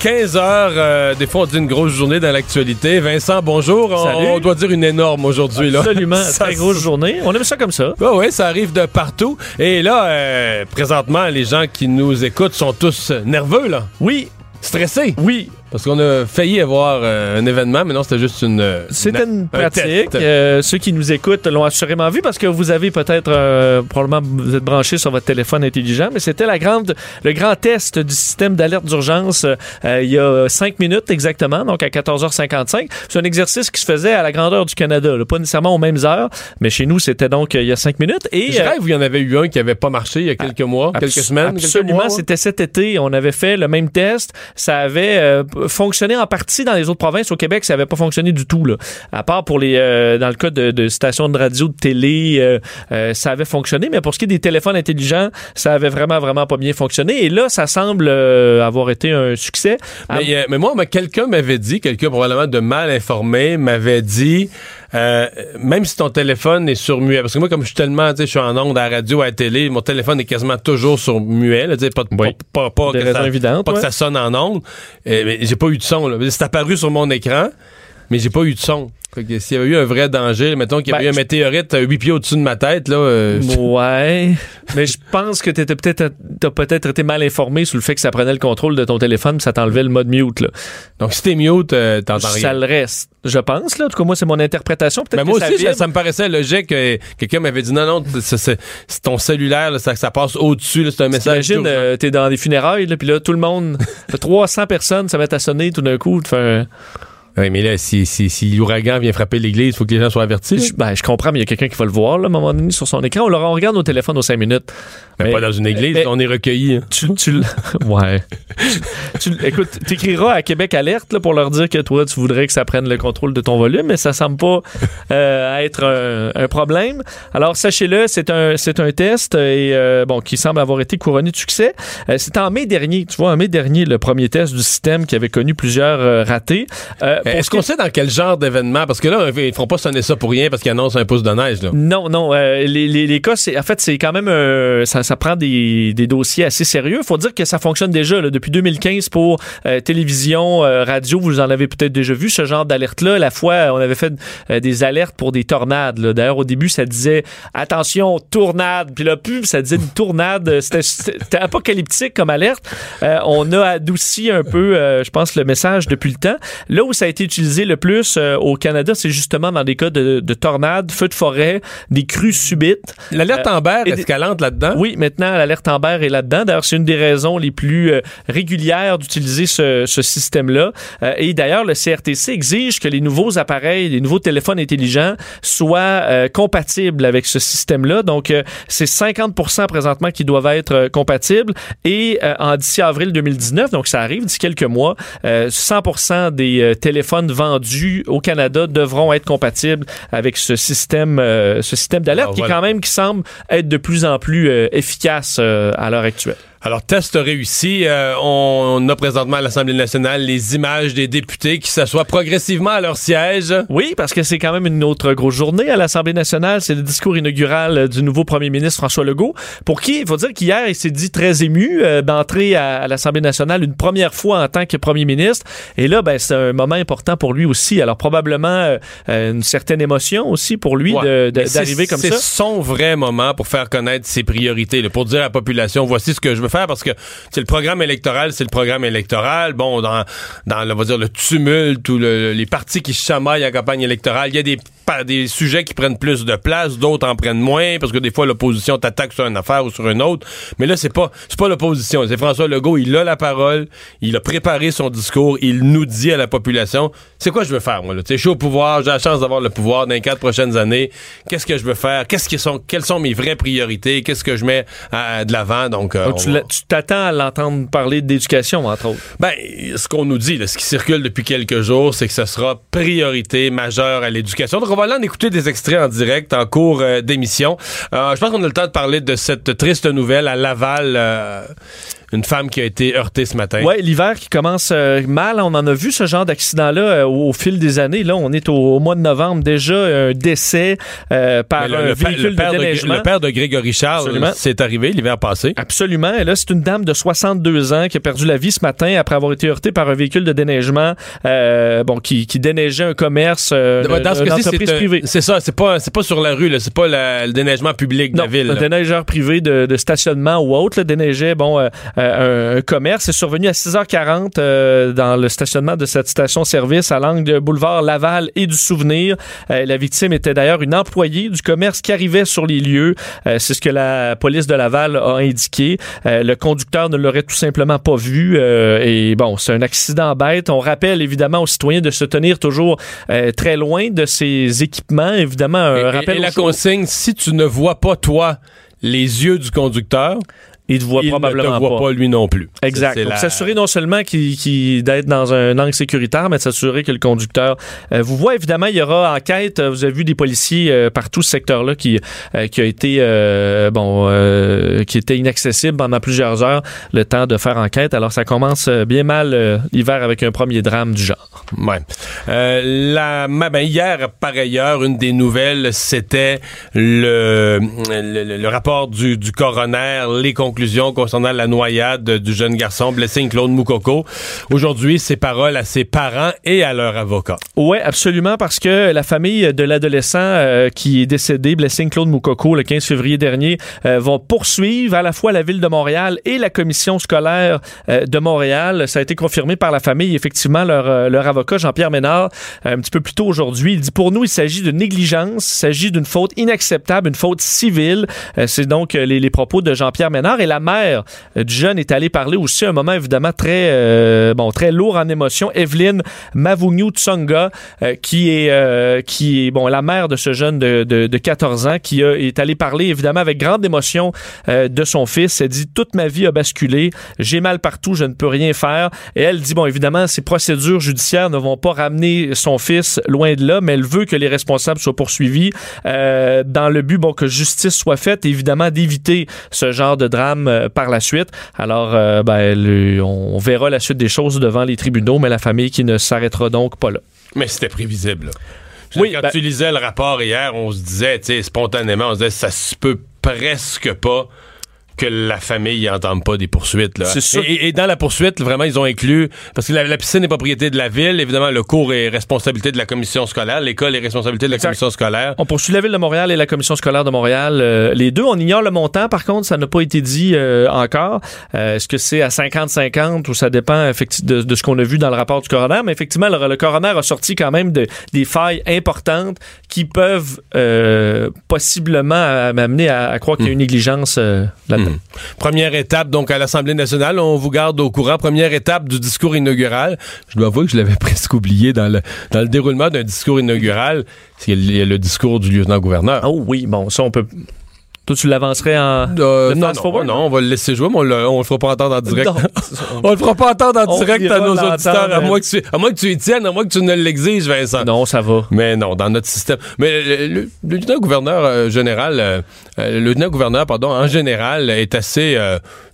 15 heures, euh, des fois on dit une grosse journée dans l'actualité. Vincent, bonjour. On- Salut. On, doit dire une énorme aujourd'hui. là. Absolument, Ça- très grosse journée. On aime ça comme ça. Ouais, ouais, ça arrive de partout. Et là, euh, présentement, les gens qui nous écoutent sont tous nerveux, là. Oui, Stressés. oui, Parce qu'on a failli avoir euh, un événement, mais non, c'était juste une. c'était une un pratique. Euh, ceux qui nous écoutent l'ont assurément vu parce que vous avez peut-être euh, probablement vous êtes branché sur votre téléphone intelligent, mais c'était la grande le grand test du système d'alerte d'urgence euh, il y a cinq minutes exactement, donc à 14h55. C'est un exercice qui se faisait à la grandeur du Canada, là, pas nécessairement aux mêmes heures, mais chez nous c'était donc euh, il y a cinq minutes et Je rêve il y en avait eu un qui avait pas marché il y a quelques mois, quelques semaines. Absolument, c'était cet été. On avait fait le même test. Ça avait euh, fonctionné en partie dans les autres provinces. Au Québec, ça avait pas fonctionné du tout. Là. À part pour les, euh, dans le cas de, de stations de radio, de télé, euh, euh, ça avait fonctionné. Mais pour ce qui est des téléphones intelligents, ça avait vraiment, vraiment pas bien fonctionné. Et là, ça semble euh, avoir été un succès. Mais, euh, mais moi, quelqu'un m'avait dit, quelqu'un probablement de mal informé, m'avait dit, euh, même si ton téléphone est sur muet, parce que moi, comme je suis tellement, tu sais, je suis en onde à la radio, à la télé, mon téléphone est quasiment toujours sur muet, là, tu sais, pas, Oui. pas, pas, pas que, ça, évidentes, pas que ça sonne en onde. Euh, mais j'ai pas eu de son, là. C'est apparu sur mon écran, mais j'ai pas eu de son. Fait que s'il y avait eu un vrai danger, mettons qu'il y avait Ben, eu un météorite à 8 pieds au-dessus de ma tête, là, euh, Ouais, mais je pense que t'étais peut-être t'as peut-être été mal informé sur le fait que ça prenait le contrôle de ton téléphone, ça t'enlevait le mode mute là. donc si t'es mute, euh, t'entends Ça rien. le reste, je pense là. En tout cas, moi c'est mon interprétation. Peut-être Mais moi que aussi, ça ça, ça me paraissait logique que quelqu'un m'avait dit non, non, c'est- ton cellulaire, là, ça, ça passe au-dessus, c'est un message. T'imagines, euh, t'es dans des funérailles, là, puis là, tout le monde, 300 personnes, ça va à sonner tout d'un coup. tu fais un- Oui, mais là, si, si, si l'ouragan vient frapper l'église, il faut que les gens soient avertis. Je, ben, je comprends, mais il y a quelqu'un qui va le voir, là, à un moment donné, sur son écran. On, leur, on regarde nos téléphones aux 5 minutes. Mais Mais- pas dans une église, mais- on est recueillis. hein. Tu, tu ouais. tu, tu- écoute, t'écriras à Québec Alerte là, pour leur dire que toi, tu voudrais que ça prenne le contrôle de ton volume, mais ça semble pas euh, être un, un problème. Alors, sachez-le, c'est un, c'est un test et euh, bon, qui semble avoir été couronné de succès. Euh, C'était en mai dernier, tu vois, en mai dernier, le premier test du système qui avait connu plusieurs euh, ratés. Euh, Est-ce ce qu'on sait dans quel genre d'événement? Parce que là, ils feront pas sonner ça pour rien parce qu'ils annoncent un pouce de neige. Là. Non, non. euh, les, les, les cas, c'est en fait, c'est quand même euh, ça, ça prend des, des dossiers assez sérieux. Faut dire que ça fonctionne déjà là, depuis 2015 pour euh, télévision, euh, radio. Vous en avez peut-être déjà vu ce genre d'alerte-là. La fois, on avait fait euh, des alertes pour des tornades. D'ailleurs, au début, ça disait attention tornade. Puis là, pub, ça disait une tornade. C'était- C'était apocalyptique comme alerte. Euh, on a adouci un peu, euh, je pense, le message depuis le temps. Là où ça a été utilisé le plus euh, au Canada, c'est justement dans des cas de, de tornades, feux de forêt, des crues subites. L'alerte Euh, Amber, qu'elle entre là-dedans? Oui, maintenant, l'alerte Amber est là-dedans. D'ailleurs, c'est une des raisons les plus euh, régulières d'utiliser ce, ce système-là. Euh, et d'ailleurs, le CRTC exige que les nouveaux appareils, les nouveaux téléphones intelligents soient compatibles avec ce système-là. Donc, c'est 50 présentement qui doivent être compatibles. Et en d'ici avril 2019, donc ça arrive d'ici quelques mois, euh, 100 des euh, téléphones vendus au Canada devront être compatibles avec ce système, euh, ce système d'alerte Alors, qui voilà. quand même qui semble être de plus en plus euh, efficace euh, à l'heure actuelle. Alors, test réussi. Euh, on, a présentement à l'Assemblée nationale les images des députés qui s'assoient progressivement à leur siège. Oui, parce que c'est quand même une autre grosse journée à l'Assemblée nationale. C'est le discours inaugural du nouveau premier ministre François Legault, pour qui, il faut dire qu'hier, il s'est dit très ému euh, d'entrer à, à l'Assemblée nationale une première fois en tant que premier ministre. Et là, ben, c'est un moment important pour lui aussi. Alors, probablement euh, euh, une certaine émotion aussi pour lui Ouais. d'arriver comme ça. C'est son vrai moment pour faire connaître ses priorités, là, pour dire à la population, voici ce que je veux faire, parce que c'est le programme électoral, c'est le programme électoral. Bon, dans, dans on va dire, le tumulte ou le- les partis qui se chamaillent en campagne électorale, il y a des, des sujets qui prennent plus de place, d'autres en prennent moins, parce que des fois, l'opposition t'attaque sur une affaire ou sur une autre. Mais là, c'est pas, c'est pas l'opposition. C'est François Legault, il a la parole, il a préparé son discours, il nous dit à la population, c'est quoi je veux faire, moi, là? Tu sais, je suis au pouvoir, j'ai la chance d'avoir le pouvoir dans les quatre prochaines années. Qu'est-ce que je veux faire? Qu'est-ce qui sont, quelles sont mes vraies priorités? Qu'est-ce que je mets à- de l'avant? Donc, euh, Donc, tu tu t'attends à l'entendre parler d'éducation, entre autres. Ben, ce qu'on nous dit, ce qui circule depuis quelques jours, c'est que ce sera priorité majeure à l'éducation. Donc, on va aller en écouter des extraits en direct en cours euh, d'émission. Euh, je pense qu'on a le temps de parler de cette triste nouvelle à Laval. Euh, une femme qui a été heurtée ce matin. Oui, l'hiver qui commence euh, mal. On en a vu ce genre d'accident-là euh, au, fil des années. Là, on est au, au mois de novembre déjà, un décès euh, par Mais un le, le pa- véhicule le père de de, déneigement. le père de Grégory Charles, c'est arrivé l'hiver passé. Absolument. Et là, c'est une dame de 62 ans qui a perdu la vie ce matin après avoir été heurtée par un véhicule de déneigement euh, bon, qui, qui déneigeait un commerce, euh, Dans ce une entreprise privée. c'est ça, c'est pas, c'est pas sur la rue, c'est pas la- le déneigement public de Non, la ville. un là. déneigeur privé de, de stationnement ou autre là, déneigeait bon, euh, un, un commerce. C'est survenu à 6h40 euh, dans le stationnement de cette station-service à l'angle de boulevard Laval et du Souvenir. Euh, la victime était d'ailleurs une employée du commerce qui arrivait sur les lieux. Euh, C'est ce que la police de Laval a indiqué. Euh, le conducteur ne l'aurait tout simplement pas vu. euh, et bon, c'est un accident bête. On rappelle évidemment aux citoyens de se tenir toujours euh, très loin de ces équipements. Évidemment, un Et- rappel et la consigne, si tu ne vois pas, toi, les yeux du conducteur, il ne voit il probablement ne te voit pas. lui non plus. Exact. Donc, la- s'assurer non seulement qu'il- qu'il- d'être dans un angle sécuritaire, mais de s'assurer que le conducteur euh, vous voit. Évidemment, il y aura enquête. Vous avez vu des policiers euh, par tout ce secteur-là qui, euh, qui a été euh, bon, euh, qui était inaccessible pendant plusieurs heures, le temps de faire enquête. Alors, ça commence bien mal euh, l'hiver avec un premier drame du genre. Ouais. Euh, la, ben, hier, par ailleurs, une des nouvelles, c'était le, le, le rapport du, du coroner, les conclusions concernant la noyade du jeune garçon Blessing Claude Moukoko. Aujourd'hui, ses paroles à ses parents et à leur avocat. Oui, absolument, parce que la famille de l'adolescent euh, qui est décédé, Blessing Claude Moukoko, le 15 février dernier, euh, vont poursuivre à la fois la ville de Montréal et la commission scolaire euh, de Montréal. Ça a été confirmé par la famille. Effectivement, leur, leur avocat, Jean-Pierre Ménard, un petit peu plus tôt aujourd'hui, il dit pour nous, il s'agit de négligence, il s'agit d'une faute inacceptable, une faute civile. C'est donc les, les propos de Jean-Pierre Ménard. Et la mère euh, du jeune est allée parler aussi un moment évidemment très, euh, bon, très lourd en émotion. Evelyne Mavunyu Tsonga, euh, qui est euh, qui est bon la mère de ce jeune de, de, de 14 ans, qui a- est allée parler évidemment avec grande émotion euh, de son fils. Elle dit toute ma vie a basculé, j'ai mal partout, je ne peux rien faire. Et elle dit bon évidemment ces procédures judiciaires ne vont pas ramener son fils loin de là, mais elle veut que les responsables soient poursuivis dans le but bon que justice soit faite, évidemment d'éviter ce genre de drame euh, par la suite. Alors euh, ben le- on verra la suite des choses devant les tribunaux, mais la famille qui ne s'arrêtera donc pas là. Mais c'était prévisible. là. Oui, quand ben- tu lisais le rapport hier, on se disait, tu sais, spontanément, on se disait, ça se peut presque pas que la famille n'entende pas des poursuites. Là. Et, et- dans la poursuite, vraiment, ils ont inclus, parce que la, la piscine est propriété de la ville, évidemment, le cours est responsabilité de la commission scolaire, l'école est responsabilité de la Exact. commission scolaire. On poursuit la Ville de Montréal et la Commission scolaire de Montréal. euh, les deux, on ignore le montant, par contre, ça n'a pas été dit euh, encore. Euh, Est-ce que c'est à 50-50 ou ça dépend de, de ce qu'on a vu dans le rapport du coroner? Mais effectivement, le, le coroner a sorti quand même de- des failles importantes qui peuvent euh, possiblement m'amener à, à croire qu'il y a une négligence euh, là-dedans. Première étape, donc, à l'Assemblée nationale, on vous garde au courant. Première étape du discours inaugural. Je dois avouer que je l'avais presque oublié dans le, dans le déroulement d'un discours inaugural. C'est le, le discours du lieutenant-gouverneur. Oh oui, bon, ça on peut... Toi, tu l'avancerais en... Euh, non, non, forward? non, on va le laisser jouer, mais on le, on le fera pas entendre en direct. On le fera pas entendre en direct à nos auditeurs, à moins, que tu, à moins que tu y tiennes, à moins que tu ne l'exiges, Vincent. non, ça va. Mais non, dans notre système. Mais le, le- le lieutenant-gouverneur euh, général, euh, le lieutenant-gouverneur, pardon, en général, est assez.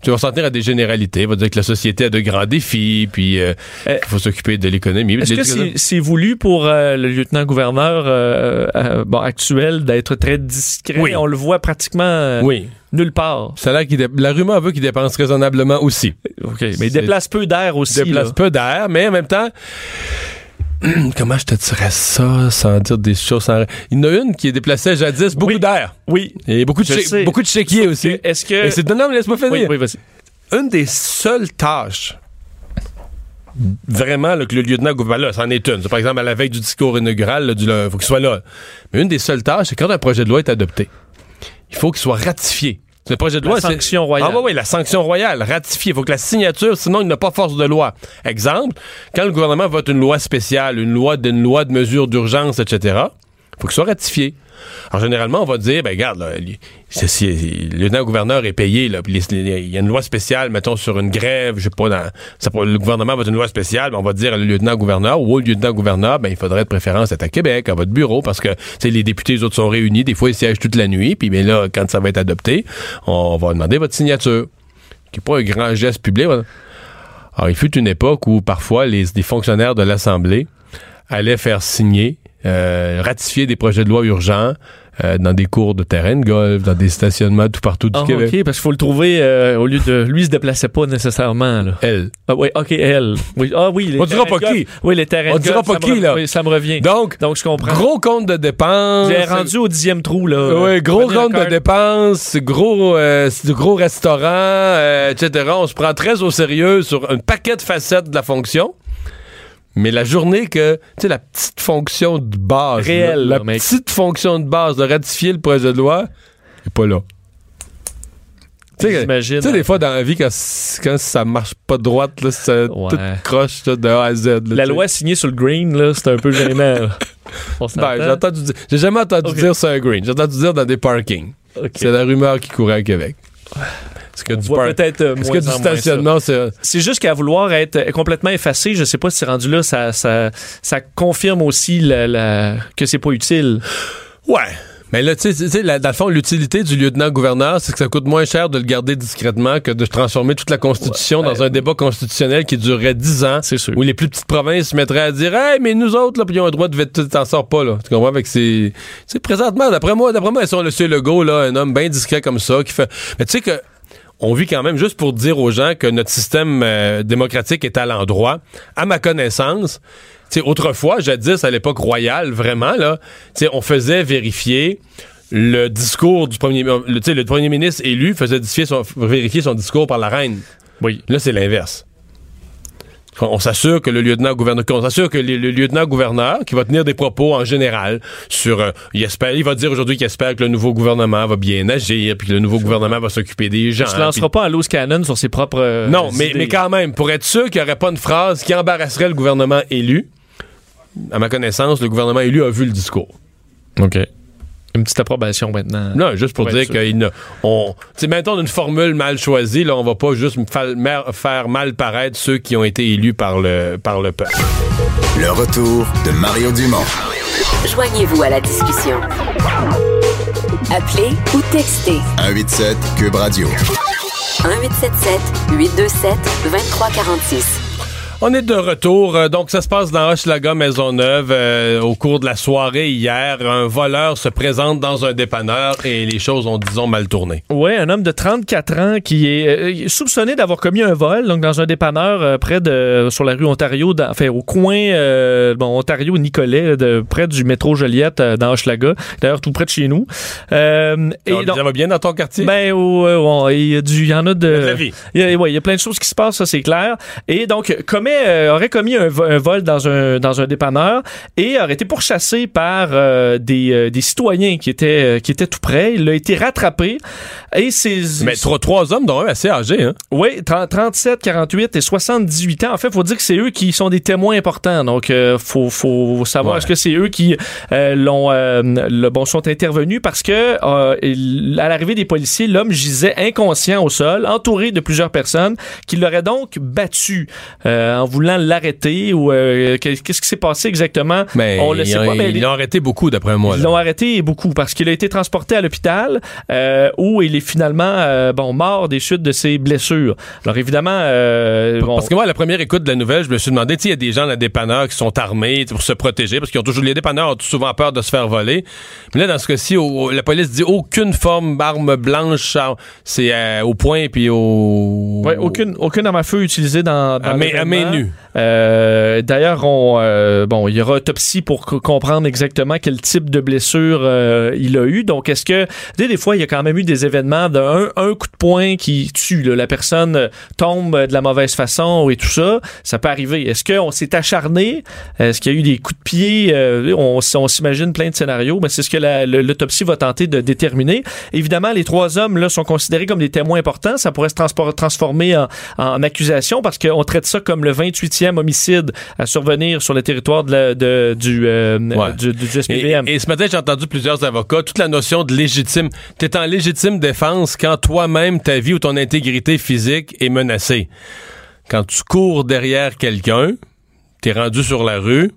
tu vas sentir à des généralités. Il va dire que la société a de grands défis, puis qu'il faut s'occuper de l'économie. Est-ce que c'est c'est voulu pour le lieutenant-gouverneur bon, actuel d'être très discret? Oui. On le voit pratiquement euh, Oui. nulle part. La rumeur veut qu'il dépense raisonnablement aussi. OK. Mais il déplace peu d'air aussi. Il déplace là. peu d'air, mais en même temps. Comment je te dirais ça sans dire des choses sans... Il y en a une qui déplaçait jadis beaucoup Oui. d'air. Oui. Et beaucoup de, sais. beaucoup de chéquiers aussi. Est-ce que... C'est... Non, non, mais laisse-moi finir. Oui, une des seules tâches vraiment là, que le lieutenant gouverneur, là, c'en est une. Par exemple, à la veille du discours inaugural, il faut qu'il soit là. Mais une des seules tâches, c'est quand un projet de loi est adopté, il faut qu'il soit ratifié. Le projet de La loi, c'est- sanction royale. Ah oui, oui, la sanction royale, ratifiée. Il faut que la signature, sinon il n'a pas force de loi. Exemple, quand le gouvernement vote une loi spéciale, une loi d'une loi de mesure d'urgence, etc., il faut qu'il soit ratifié. Alors, généralement, on va dire, ben, regarde, le lieutenant-gouverneur est payé, là, il y a une loi spéciale, mettons, sur une grève, je sais pas, dans, ça, le gouvernement va une loi spéciale, ben, on va dire le lieutenant-gouverneur ou au lieutenant-gouverneur, ben, il faudrait de préférence être à Québec, à votre bureau, parce que, les députés, les autres sont réunis, des fois, ils siègent toute la nuit, puis, ben, là, quand ça va être adopté, on va demander votre signature, qui n'est pas un grand geste public. Alors, il fut une époque où, parfois, les fonctionnaires de l'Assemblée allaient faire signer, euh, ratifier des projets de loi urgents euh, dans des cours de terrain de golf, dans des stationnements tout partout du Ah, Québec. OK, parce qu'il faut le trouver euh, au lieu de. Lui, il se déplaçait pas nécessairement, là. Elle. Ah, oui, OK, elle. Oui, ah, oui. les On dira pas qui. Oui, les terrains On de dira pas qui, là. Oui, ça me revient. Donc, Donc, je comprends. gros compte de dépenses. J'ai rendu au dixième trou, là. Oui, gros compte de dépenses, gros, euh, gros restaurants, euh, etc. On se prend très au sérieux sur un paquet de facettes de la fonction. Mais la journée que, tu sais, la petite fonction de base, Réelle, là, la mec. petite fonction de base de ratifier le projet de loi, est pas là. Tu sais, des fois dans la vie, quand, quand ça marche pas droite, là, ça Ouais. tout croche là, de A à Z. là, La loi signée sur le green, là, c'est un peu gênant. Ben, j'ai jamais entendu dire c'est un green. J'ai entendu dire dans des parkings. C'est la rumeur qui courait à Québec. Est-ce que du, par- peut-être euh, est-ce que du stationnement, c'est. C'est juste qu'à vouloir être euh, complètement effacé, je sais pas si c'est rendu là, ça, ça, ça confirme aussi la, la- que c'est pas utile. Ouais. Mais là, tu sais, dans le fond, l'utilité du lieutenant-gouverneur, c'est que ça coûte moins cher de le garder discrètement que de transformer toute la Constitution dans un débat constitutionnel qui durerait 10 ans. C'est sûr. Où les plus petites provinces se mettraient à dire Hey, mais nous autres, là, puis ils ont un droit de veto, t'en sors pas, là. Tu comprends? Avec ces. Tu sais, présentement, d'après moi, d'après moi, ils sont le. Legault, là, un homme bien discret comme ça, qui fait. Mais tu sais que. On vit quand même, juste pour dire aux gens que notre système euh, démocratique est à l'endroit. À ma connaissance, tu sais, autrefois, jadis, à l'époque royale, vraiment, là, tu sais, on faisait vérifier le discours du premier, le, tu sais, le premier ministre élu faisait son, vérifier son discours par la reine. Oui. Là, c'est l'inverse. On, s'assure que le lieutenant-gouverneur, qu'on s'assure que le, le lieutenant-gouverneur, qui va tenir des propos en général sur, euh, il espère, il va dire aujourd'hui qu'il espère que le nouveau gouvernement va bien agir, puis que le nouveau gouvernement va s'occuper des gens. Il se lancera pas à loose cannon sur ses propres. euh, non, mais, idées. mais quand même, pour être sûr qu'il n'y aurait pas une phrase qui embarrasserait le gouvernement élu, à ma connaissance, le gouvernement élu a vu le discours. OK. Une petite approbation maintenant. Non, juste pour Pour dire ne. On, tu sais, mettons une formule mal choisie, là, on va pas juste faire mal paraître ceux qui ont été élus par le, par le peuple. Le retour de Mario Dumont. Joignez-vous à la discussion. Appelez ou textez 187 Cube Radio. 1877 827 2346. On est de retour. Euh, Donc, ça se passe dans Hochelaga Maisonneuve. Euh, au cours de la soirée hier, un voleur se présente dans un dépanneur et les choses ont, disons, mal tourné. Oui, un homme de 34 ans qui est euh, soupçonné d'avoir commis un vol donc dans un dépanneur euh, près de sur la rue Ontario, dans- enfin au coin euh, bon Ontario Nicolet, de, près du métro Joliette euh, dans Hochelaga, d'ailleurs tout près de chez nous. Euh, et donc, ça va bien dans ton quartier? ben euh, il y a du, il y en a de, de la vie. il y a, ouais, il y a plein de choses qui se passent, ça c'est clair. Et donc commet, euh, aurait commis un, vo- un vol dans un dans un dépanneur et aurait été pourchassé par euh, des, euh, des citoyens qui étaient qui étaient tout près. Il a été rattrapé et c'est Mais trois, trois hommes, dont un assez âgé, hein? oui, 30 37, 48 et 78 ans. En fait, faut dire que c'est eux qui sont des témoins importants. Donc, faut, faut savoir Ouais. est-ce que c'est eux qui l'ont, le, bon, sont intervenus parce que à l'arrivée des policiers, l'homme gisait inconscient au sol, entouré de plusieurs personnes qui l'auraient donc battu euh, en voulant l'arrêter ou euh, qu'est- qu'est-ce qui s'est passé exactement? Mais On le sait pas, mais ils l'ont arrêté beaucoup, d'après moi. ils l'ont arrêté beaucoup parce qu'il a été transporté à l'hôpital euh, où il est finalement euh, bon mort des chutes de ses blessures. Alors évidemment, bon, Parce que moi, à la première écoute de la nouvelle, je me suis demandé, il y a des gens dans les dépanneurs qui sont armés pour se protéger, parce qu'ils ont toujours, les dépanneurs ont souvent peur de se faire voler. Mais là, dans ce cas-ci, la police dit aucune forme d'arme blanche, c'est euh, au point puis au. ouais, aucune aucune arme à feu utilisée dans, dans À main, à main l'événement. Euh, D'ailleurs, on euh, bon, il y aura autopsie pour co- comprendre exactement quel type de blessure euh, il a eu. Donc, est-ce que sais, des fois, il y a quand même eu des événements d'un un coup de poing qui tue. là. La personne euh, tombe de la mauvaise façon et tout ça. Ça peut arriver. Est-ce qu'on s'est acharné? Est-ce qu'il y a eu des coups de pied? Euh, On, s'imagine plein de scénarios, mais c'est ce que l'autopsie va tenter de déterminer. Évidemment, les trois hommes là sont considérés comme des témoins importants. Ça pourrait se transformer en accusation parce qu'on traite ça comme le 28e 18e homicide à survenir sur le territoire de la- de- du, euh, Ouais. du, du Et, SPVM. et ce matin, j'ai entendu plusieurs avocats, toute la notion de légitime. T'es en légitime défense quand toi-même, ta vie ou ton intégrité physique est menacée. Quand tu cours derrière quelqu'un, t'es rendu sur la rue,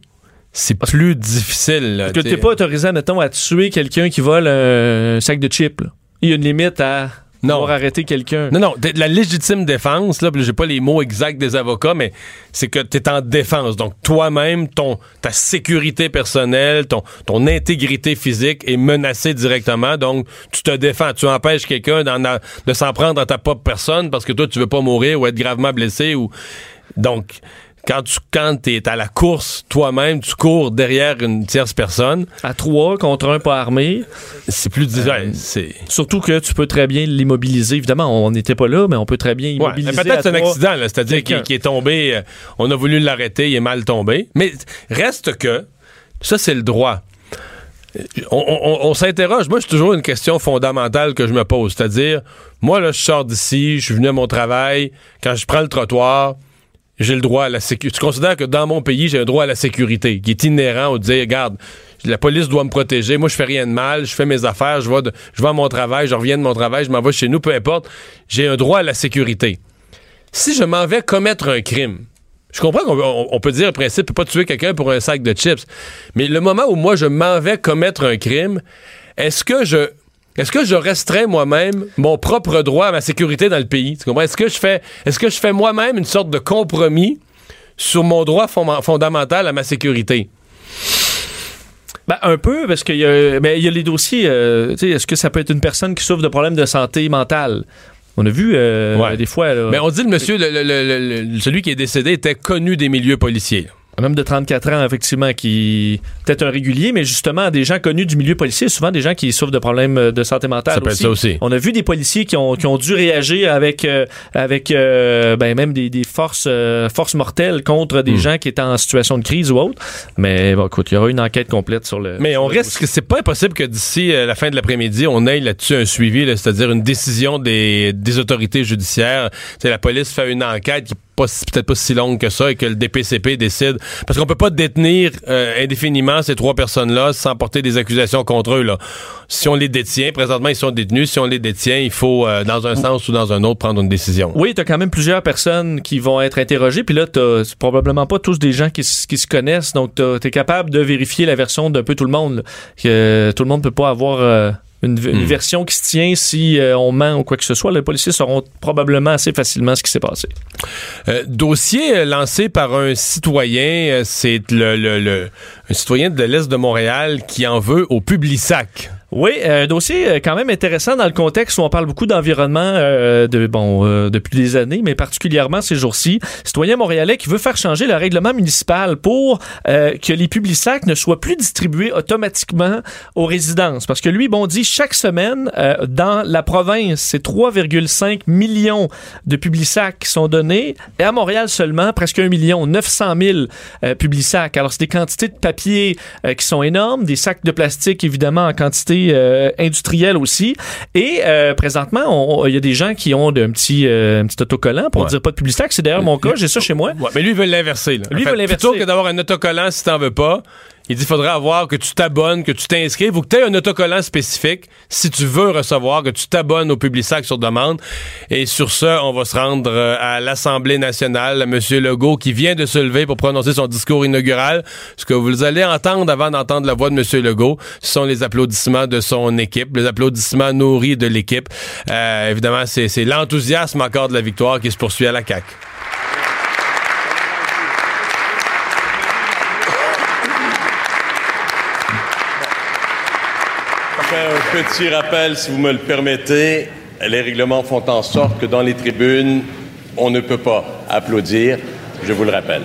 c'est plus difficile. là, Parce que t'es pas autorisé, mettons, à tuer quelqu'un qui vole un sac de chips. Il y a une limite à Non. pouvoir arrêter quelqu'un. Non, non, t'es- la légitime défense, là, j'ai pas les mots exacts des avocats, mais c'est que tu es en défense. Donc, toi-même, ton, ta sécurité personnelle, ton, ton intégrité physique est menacée directement. Donc, tu te défends. Tu empêches quelqu'un de s'en prendre à ta propre personne parce que toi, tu veux pas mourir ou être gravement blessé ou. Donc, quand tu quand es à la course toi-même, tu cours derrière une tierce personne, À trois contre un pas armé. c'est plus difficile. c'est Surtout que tu peux très bien l'immobiliser. Évidemment, on n'était pas là, mais on peut très bien immobiliser. peut-être c'est un trois accident, c'est-à-dire qu'il est tombé, euh, on a voulu l'arrêter, il est mal tombé. Mais reste que, ça c'est le droit. Euh, On, on- on s'interroge. Moi, c'est toujours une question fondamentale que je me pose. C'est-à-dire, moi, là, je sors d'ici, je suis venu à mon travail. Quand je prends le trottoir, j'ai le droit à la sécurité. Tu considères que dans mon pays, j'ai un droit à la sécurité qui est inhérent au dire, regarde, la police doit me protéger. Moi, je fais rien de mal. Je fais mes affaires. Je vais, je à mon travail. Je reviens de mon travail. Je m'en vais chez nous. Peu importe. J'ai un droit à la sécurité. Si je m'en vais commettre un crime, je comprends qu'on on- on peut dire le principe, pas tuer quelqu'un pour un sac de chips. Mais le moment où moi, je m'en vais commettre un crime, est-ce que je... Est-ce que je restreins moi-même mon propre droit à ma sécurité dans le pays? Tu comprends? Est-ce que je fais, est-ce que je fais moi-même une sorte de compromis sur mon droit fond- fondamental à ma sécurité? Ben, un peu, parce qu'il y, a- ben, il y a les dossiers. euh, Est-ce que ça peut être une personne qui souffre de problèmes de santé mentale? On a vu euh, Ouais. des fois là, Mais on dit le monsieur, le- le- le- le- celui qui est décédé était connu des milieux policiers. Un homme de 34 ans, effectivement, qui peut-être un régulier, mais justement des gens connus du milieu policier, souvent des gens qui souffrent de problèmes de santé mentale Ça peut être aussi. ça aussi. On a vu des policiers qui ont, qui ont dû réagir avec, euh, avec euh, ben, même des, des forces, euh, forces mortelles contre des Hmm. gens qui étaient en situation de crise ou autre. Mais bon, écoute, il y aura une enquête complète sur le. Mais on risque, c'est pas impossible que d'ici la fin de l'après-midi, on ait là-dessus un suivi, là, c'est-à-dire une décision des, des autorités judiciaires. C'est la police fait une enquête qui peut-être pas si longue que ça et que le DPCP décide. Parce qu'on peut pas détenir euh, indéfiniment ces trois personnes-là sans porter des accusations contre eux. Là. Si on les détient, présentement ils sont détenus, si on les détient, il faut, euh, dans un sens ou dans un autre, prendre une décision. Oui, tu as quand même plusieurs personnes qui vont être interrogées. Puis là, tu probablement pas tous des gens qui, se connaissent. Donc, tu es capable de vérifier la version d'un peu tout le monde. Que tout le monde peut pas avoir euh, une, une Hmm. version qui se tient si euh, on ment ou quoi que ce soit. Les policiers sauront probablement assez facilement ce qui s'est passé. Euh, dossier euh, lancé par un citoyen, c'est le, le- le- un citoyen de l'Est de Montréal qui en veut au Publisac. Oui, un dossier euh, quand même intéressant dans le contexte où on parle beaucoup d'environnement euh, de, bon, euh, depuis des années, mais particulièrement ces jours-ci. Citoyen montréalais qui veut faire changer le règlement municipal pour euh, que les publics ne soient plus distribués automatiquement aux résidences. Parce que lui, bon, dit chaque semaine, euh, dans la province, c'est 3,5 millions de publics qui sont donnés. Et à Montréal seulement, presque 1 million, 900 000 euh, publics Alors, c'est des quantités de papier euh, qui sont énormes, des sacs de plastique, évidemment, en quantité euh, industrielle aussi. Et euh, présentement, il y a des gens qui ont un petit, euh, un petit autocollant pour Ouais. dire pas de public C'est d'ailleurs mon cas, j'ai ça chez moi. Ouais, mais lui, il veut l'inverser. Lui, il En veut fait, l'inverser. Plutôt que d'avoir un autocollant si t'en veux pas, il dit faudrait avoir que tu t'abonnes, que tu t'inscrives ou que tu aies un autocollant spécifique si tu veux recevoir, que tu t'abonnes au Publisac sur demande. Et sur ce, on va se rendre euh, à l'Assemblée nationale, à M. Legault qui vient de se lever pour prononcer son discours inaugural. Ce que vous allez entendre avant d'entendre la voix de M. Legault, ce sont les applaudissements de son équipe, les applaudissements nourris de l'équipe. Euh, évidemment, c'est l'enthousiasme encore de la victoire qui se poursuit à la CAQ. Faire un petit rappel, si vous me le permettez. Les règlements font en sorte que dans les tribunes, on ne peut pas applaudir. Je vous le rappelle.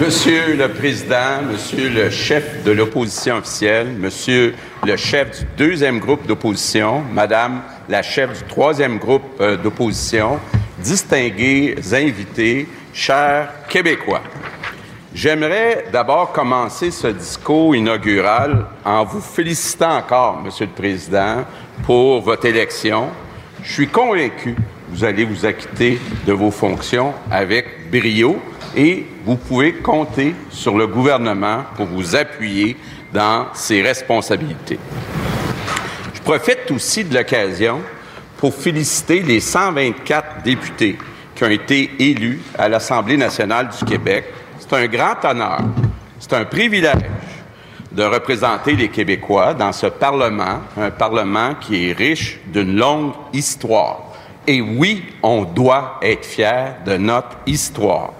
Monsieur le Président, Monsieur le chef de l'opposition officielle, Monsieur le chef du deuxième groupe d'opposition, Madame la chef du troisième groupe euh, d'opposition, distingués invités, chers Québécois. J'aimerais d'abord commencer ce discours inaugural en vous félicitant encore, Monsieur le Président, pour votre élection. Je suis convaincu vous allez vous acquitter de vos fonctions avec brio et vous pouvez compter sur le gouvernement pour vous appuyer dans ses responsabilités. Je profite aussi de l'occasion pour féliciter les 124 députés qui ont été élus à l'Assemblée nationale du Québec. C'est un grand honneur, c'est un privilège de représenter les Québécois dans ce Parlement, un Parlement qui est riche d'une longue histoire. Et oui, on doit être fier de notre histoire.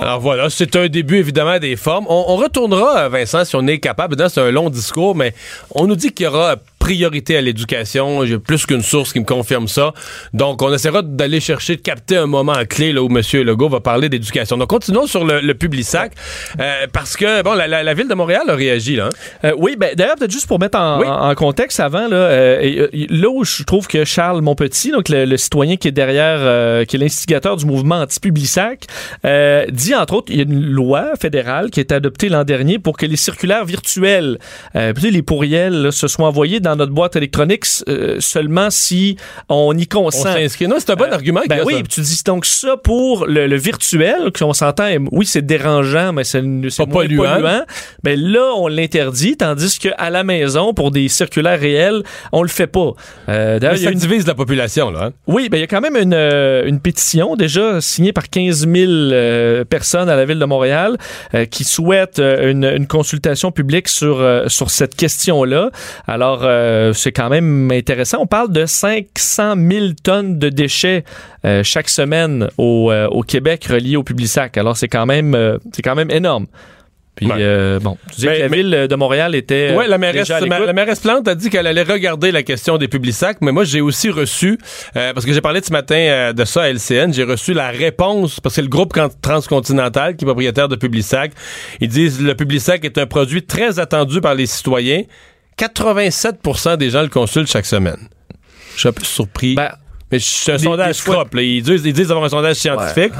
Alors voilà, c'est un début évidemment des formes. On, on retournera, Vincent, si on est capable. C'est un long discours, mais on nous dit qu'il y aura priorité à l'éducation. J'ai plus qu'une source qui me confirme ça. Donc, on essaiera d'aller chercher, de capter un moment clé là où M. Legault va parler d'éducation. Donc, continuons sur le, le Publisac, euh, parce que, bon, la, la- la Ville de Montréal a réagi, là. hein. Euh, oui, ben, d'ailleurs, peut-être juste pour mettre en, Oui. en- contexte avant, là, euh, euh, là où je trouve que Charles Monpetit, donc le, le citoyen qui est derrière, euh, qui est l'instigateur du mouvement anti-Publisac, euh, dit entre autres, il y a une loi fédérale qui a été adoptée l'an dernier pour que les circulaires virtuels, euh, les pourriels, là, se soient envoyés dans notre boîte électronique euh, seulement si on y On consent. s'inscrit. Non, c'est un bon Euh, argument. Ben oui, tu dis donc ça pour le, le virtuel, qu'on s'entend, oui, c'est dérangeant, mais c'est c'est Pas polluant. polluant. Mais là, on l'interdit, tandis qu'à la maison, pour des circulaires réels, on le fait pas. Euh, D'ailleurs, Mais il y a ça une- divise la population, là. hein? oui, ben il y a quand même une, euh, une pétition déjà signée par 15 000 euh, personnes à la ville de Montréal qui souhaitent une, une consultation publique sur sur cette question-là. Alors euh, c'est quand même intéressant. On parle de 500 000 tonnes de déchets euh, chaque semaine au, euh, au Québec reliés au Publisac. Alors c'est quand même euh, c'est quand même énorme. Puis euh, bon, tu disais que la ville de Montréal était euh, Oui, la mairesse, déjà à ma- l'écoute. la mairesse Plante a dit qu'elle allait regarder la question des publics mais moi j'ai aussi reçu, euh, parce que j'ai parlé ce matin euh, de ça à LCN, j'ai reçu la réponse, parce que c'est le groupe transcontinental qui est propriétaire de Publisac. Ils disent le Publisac est un produit très attendu par les citoyens. 87% des gens le consultent chaque semaine. Je suis un peu surpris. Ben, mais c'est un des- sondage là. Ils disent, ils disent avoir un sondage scientifique.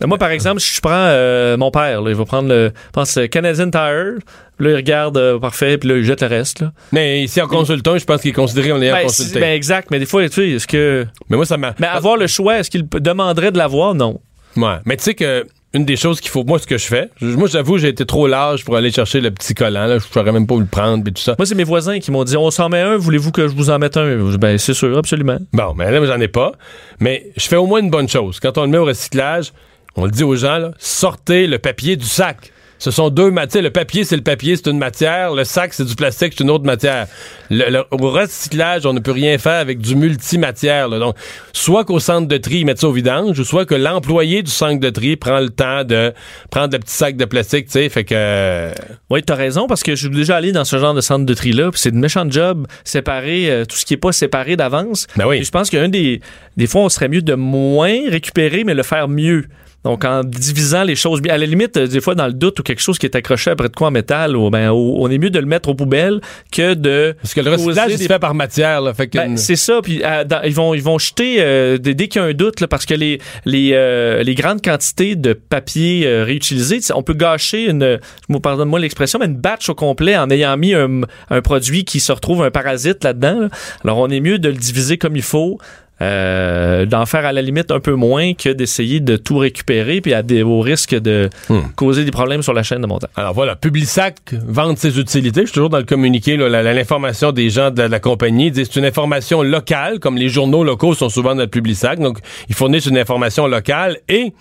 Ben, moi, par exemple, si je prends euh, mon père, là, il va prendre le, je pense, Canadian Tire. Là, il regarde, euh, parfait, puis là, il jette le reste. Là. Mais ici, en consultant, je pense qu'il est considéré comme l'ayant Ben, consulté. c'est- ben, exact, mais des fois, tu sais, est-ce que. mais moi, ça m'a... Mais avoir le choix, est-ce qu'il demanderait de l'avoir? Non. Ouais. Mais tu sais que une des choses qu'il faut, moi, ce que je fais, moi, j'avoue, j'ai été trop large pour aller chercher le petit collant. Là. Je saurais même pas le prendre, puis tout ça. Moi, c'est mes voisins qui m'ont dit on s'en met un, voulez-vous que je vous en mette un? Ben, c'est sûr, absolument. Bon, mais là, j'en ai pas. Mais je fais au moins une bonne chose. Quand on le met au recyclage, on le dit aux gens, là, sortez le papier du sac. Ce sont deux matières. Le papier, c'est le papier, c'est une matière. Le sac, c'est du plastique, c'est une autre matière. Le- le- au recyclage, on ne peut rien faire avec du multimatière. là. Donc, soit qu'au centre de tri, ils mettent ça au vidange, ou soit que l'employé du centre de tri prend le temps de prendre le petit sac de plastique, tu sais. Fait que... euh, Oui, t'as raison, parce que je suis déjà allé dans ce genre de centre de tri-là, puis c'est de méchant job, séparer euh, tout ce qui est pas séparé d'avance. Ben oui. Je pense qu'un des, des fois, on serait mieux de moins récupérer, mais le faire mieux. Donc, en divisant les choses bien. À la limite, euh, des fois, dans le doute ou quelque chose qui est accroché après de quoi en métal, ou, ben, on est mieux de le mettre aux poubelles que de. Parce que le recyclage, des- fait par matière. Là, fait que Ben, c'est ça. Puis euh, dans- ils vont ils vont jeter euh, dès, dès qu'il y a un doute là, parce que les les euh, les grandes quantités de papier euh, réutilisé, on peut gâcher une pardonne-moi l'expression, mais une batch au complet en ayant mis un, un produit qui se retrouve un parasite là-dedans. là. Alors on est mieux de le diviser comme il faut. Euh, d'en faire à la limite un peu moins que d'essayer de tout récupérer puis à des, au risque de Hmm. causer des problèmes sur la chaîne de montage. Alors voilà, Publisac vend ses utilités. Je suis toujours dans le communiqué, l'information des gens de la, de la compagnie. C'est une information locale, comme les journaux locaux sont souvent dans le Publisac. Donc, ils fournissent une information locale et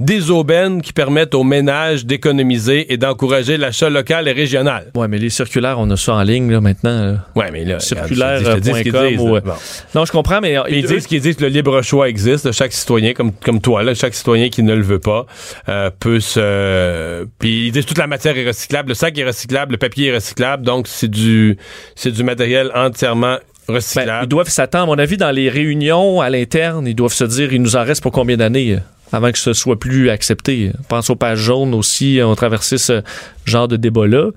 des aubaines qui permettent aux ménages d'économiser et d'encourager l'achat local et régional. Ouais, mais les circulaires, on a ça en ligne là, maintenant. Ouais, mais là, Circulaire, regarde, je te dis- je te dis ce qu'ils point disent, com là. ou, euh, Bon. Non, je comprends, mais Puis ils disent qu'ils disent que le libre choix existe. Chaque citoyen, comme, comme toi, là, chaque citoyen qui ne le veut pas, euh, peut se. Puis ils disent toute la matière est recyclable, le sac est recyclable, le papier est recyclable, donc c'est du c'est du matériel entièrement Ben, recyclable. ils doivent s'attendre, à mon avis, dans les réunions à l'interne, ils doivent se dire, il nous en reste pour combien d'années euh, avant que ce soit plus accepté. Pense aux pages jaunes aussi, ont traversé ce genre de débat-là.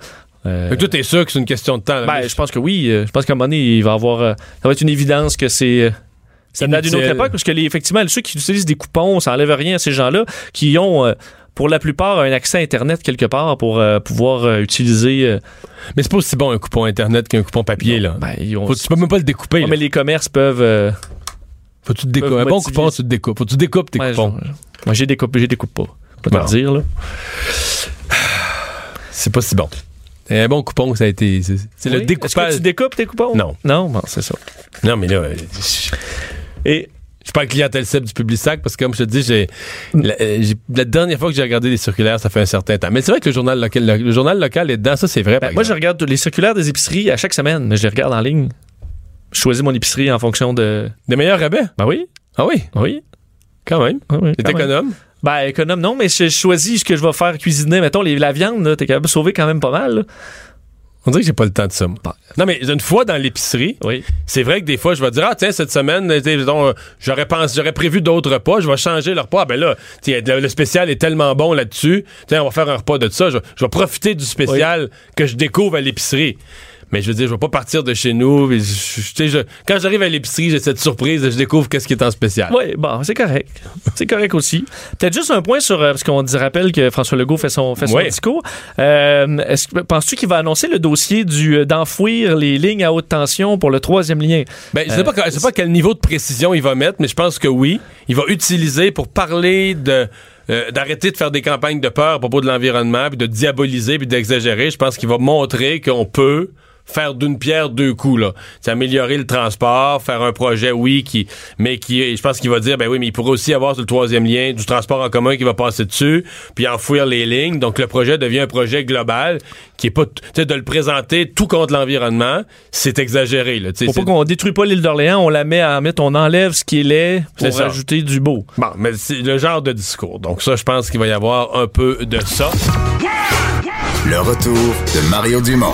Euh, toi, t'es sûr que c'est une question de temps. là. ben, je pense que oui. euh, Je pense qu'à un moment donné, il va y avoir. euh, ça va être une évidence que c'est. euh, Ça date d'une autre époque, parce que les, effectivement, ceux qui utilisent des coupons, ça enlève rien à ces gens-là, qui ont, euh, pour la plupart, un accès à Internet quelque part pour euh, pouvoir euh, utiliser. euh, Mais c'est pas aussi bon un coupon Internet qu'un coupon papier, là. ben, ont- Faut- tu peux même pas le découper. Là. mais les commerces peuvent. Euh, Faut-tu te découper? Peuvent Un bon coupon, tu te découpes. Faut que tu découpes tes Ouais, coupons. je- Moi, j'ai découpé, j'ai découpe pas. Pas te Bon. dire, là. C'est pas si bon. Un bon coupon, ça a été. C'est le Oui. Est-ce découpage. que tu découpes tes coupons? Non. Non, bon, c'est ça. Non, mais là, euh, je Et je suis pas clientèle cible du Publisac parce que, comme je te dis, j'ai la, euh, la dernière fois que j'ai regardé les circulaires, ça fait un certain temps. Mais c'est vrai que le journal local, le, le journal local est dedans, ça c'est vrai. ben, moi, je regarde les circulaires des épiceries à chaque semaine, mais je les regarde en ligne. Je choisis mon épicerie en fonction de. Des meilleurs rabais? Ben oui, Ah oui, oui. quand même. oui, oui, même. économe? Ben, économe, non, mais je choisis ce que je vais faire cuisiner. Mettons, les, la viande, t'es capable de sauver quand même pas mal. là. On dirait que j'ai pas le temps de ça. Non, mais une fois dans l'épicerie, Oui. c'est vrai que des fois, je vais dire, ah, tiens, cette semaine, euh, j'aurais pensé, j'aurais prévu d'autres repas, je vais changer le repas. Ah, ben là, le, spécial est tellement bon là-dessus. Tiens, on va faire un repas de ça. Je, je vais profiter du spécial que je découvre à l'épicerie. Mais je veux dire, je vais pas partir de chez nous. et je- je- tu sais, je- quand j'arrive à l'épicerie, j'ai cette surprise, je découvre qu'est-ce qui est en spécial. Oui, bon, c'est correct. C'est correct aussi. Peut-être juste un point sur, euh, parce qu'on dit, rappelle que François Legault fait son, fait son Oui. discours. Euh, penses-tu qu'il va annoncer le dossier du, euh, d'enfouir les lignes à haute tension pour le troisième lien? Ben, je sais pas, je sais pas quel niveau de précision il va mettre, mais je pense que oui. Il va utiliser pour parler de euh, d'arrêter de faire des campagnes de peur à propos de l'environnement, puis de diaboliser, puis d'exagérer. Je pense qu'il va montrer qu'on peut faire d'une pierre deux coups là. C'est améliorer le transport, faire un projet oui qui mais qui je pense qu'il va dire ben oui mais il pourrait aussi avoir sur le troisième lien du transport en commun qui va passer dessus puis enfouir les lignes. Donc le projet devient un projet global qui est pas tu sais de le présenter tout contre l'environnement, c'est exagéré là, tu sais, Pour pas c'est- qu'on détruit pas l'île d'Orléans, on la met à mettre, on enlève ce qui est laid C'est pour ça. ajouter du beau. Bon, mais c'est le genre de discours. Donc ça, je pense qu'il va y avoir un peu de ça. Le retour de Mario Dumont.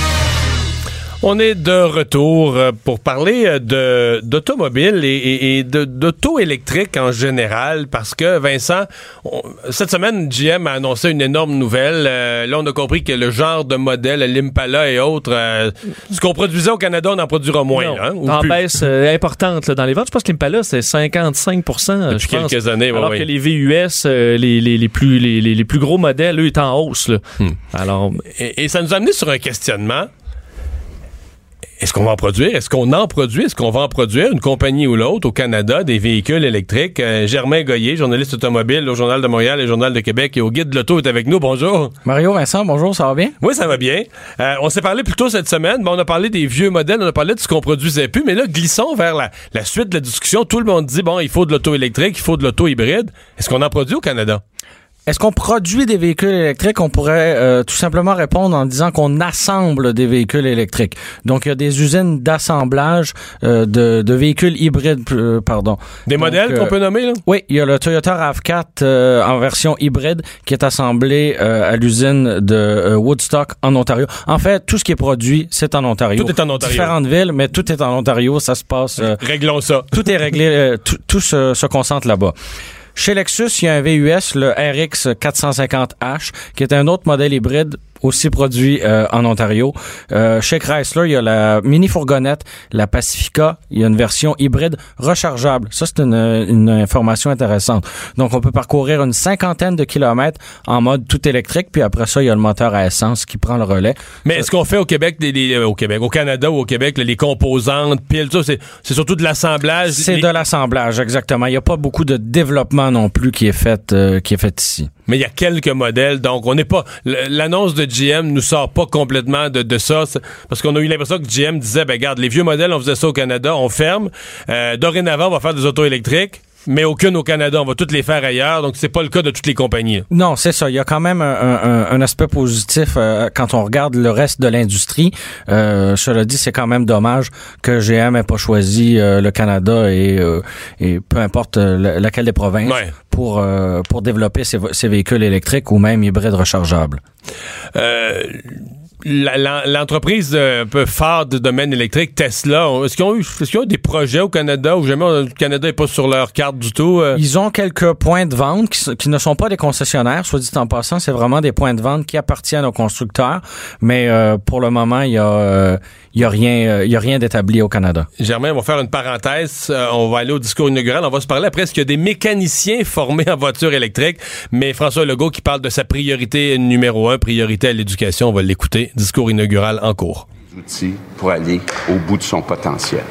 On est de retour euh, pour parler euh, de d'automobile et, et- et de d'auto électrique en général parce que Vincent, on- cette semaine GM a annoncé une énorme nouvelle. Euh, là, on a compris que le genre de modèle, l'Impala et autres, euh, ce qu'on produisait au Canada, on en produira moins. Non, hein, ou en plus. baisse euh, importante là, dans les ventes. Je pense que l'Impala, c'est 55 Depuis je pense. quelques années, ouais, Alors que les VUS, les, les, les plus, les, les- les plus gros modèles, eux, étaient en hausse. là. Hmm. Alors, Et, et ça nous a amené sur un questionnement. Est-ce qu'on va en produire? Est-ce qu'on en produit? Est-ce qu'on va en produire, une compagnie ou l'autre, au Canada, des véhicules électriques? Euh, Germain Goyer, journaliste automobile au Journal de Montréal et Journal de Québec et au Guide de l'Auto est avec nous. Bonjour. Mario Vincent, bonjour, ça va bien? Oui, ça va bien. Euh, on s'est parlé plus tôt cette semaine. Bon, on a parlé des vieux modèles, on a parlé de ce qu'on produisait plus, mais là, glissons vers la, la suite de la discussion. Tout le monde dit, bon, il faut de l'auto électrique, il faut de l'auto hybride. Est-ce qu'on en produit au Canada? Est-ce qu'on produit des véhicules électriques? On pourrait euh, tout simplement répondre en disant qu'on assemble des véhicules électriques. Donc, il y a des usines d'assemblage euh, de, de véhicules hybrides, euh, pardon. Des Donc, modèles euh, qu'on peut nommer, là? Oui, il y a le Toyota RAV4 euh, en version hybride qui est assemblé euh, à l'usine de euh, Woodstock en Ontario. En fait, tout ce qui est produit, c'est en Ontario. Tout est en Ontario. Différentes villes, mais tout est en Ontario. Ça se passe... euh, Réglons ça. tout est réglé, euh, tout, tout se, se concentre là-bas. Chez Lexus, il y a un VUS, le RX 450H, qui est un autre modèle hybride aussi produit euh, en Ontario. Euh, chez Chrysler, il y a la mini fourgonnette, la Pacifica. Il y a une version hybride rechargeable. Ça, c'est une, une information intéressante. Donc, on peut parcourir une cinquantaine de kilomètres en mode tout électrique. Puis après ça, il y a le moteur à essence qui prend le relais. Mais est-ce qu'on fait au Québec, des, des- euh, au Québec, au Canada ou au Québec, les composantes, piles, tout ça, c'est, c'est surtout de l'assemblage. C'est Les- de l'assemblage, exactement. Il n'y a pas beaucoup de développement non plus qui est fait, euh, qui est fait ici. Mais il y a quelques modèles, donc on n'est pas. L'annonce de GM nous sort pas complètement de, de ça, parce qu'on a eu l'impression que GM disait, ben regarde, les vieux modèles, on faisait ça au Canada, on ferme. Euh, dorénavant, on va faire des autos électriques, mais aucune au Canada, on va toutes les faire ailleurs, donc c'est pas le cas de toutes les compagnies. Non, c'est ça. Il y a quand même un, un- un aspect positif euh, quand on regarde le reste de l'industrie. Euh, cela dit, c'est quand même dommage que GM ait pas choisi euh, le Canada et, euh, et peu importe euh, la- laquelle des provinces Ouais. pour euh, pour développer ces, ces véhicules électriques ou même hybrides rechargeables. Euh, l'entreprise euh, un peu phare du domaine électrique, Tesla, est-ce qu'ils ont eu, est-ce qu'ils ont eu des projets au Canada où jamais euh, le Canada n'est pas sur leur carte du tout? euh? Ils ont quelques points de vente qui, ne sont pas des concessionnaires, soit dit en passant, c'est vraiment des points de vente qui appartiennent aux constructeurs. Mais euh, pour le moment, il y a, euh, y a rien, il y a rien d'établi au Canada. Germain, on va faire une parenthèse. On va aller au discours inaugural. On va se parler après. Est-ce qu'il y a des mécaniciens formés en voiture électrique? Mais François Legault qui parle de sa priorité numéro un, priorité à l'éducation. On va l'écouter. Discours inaugural en cours. outils pour aller au bout de son potentiel.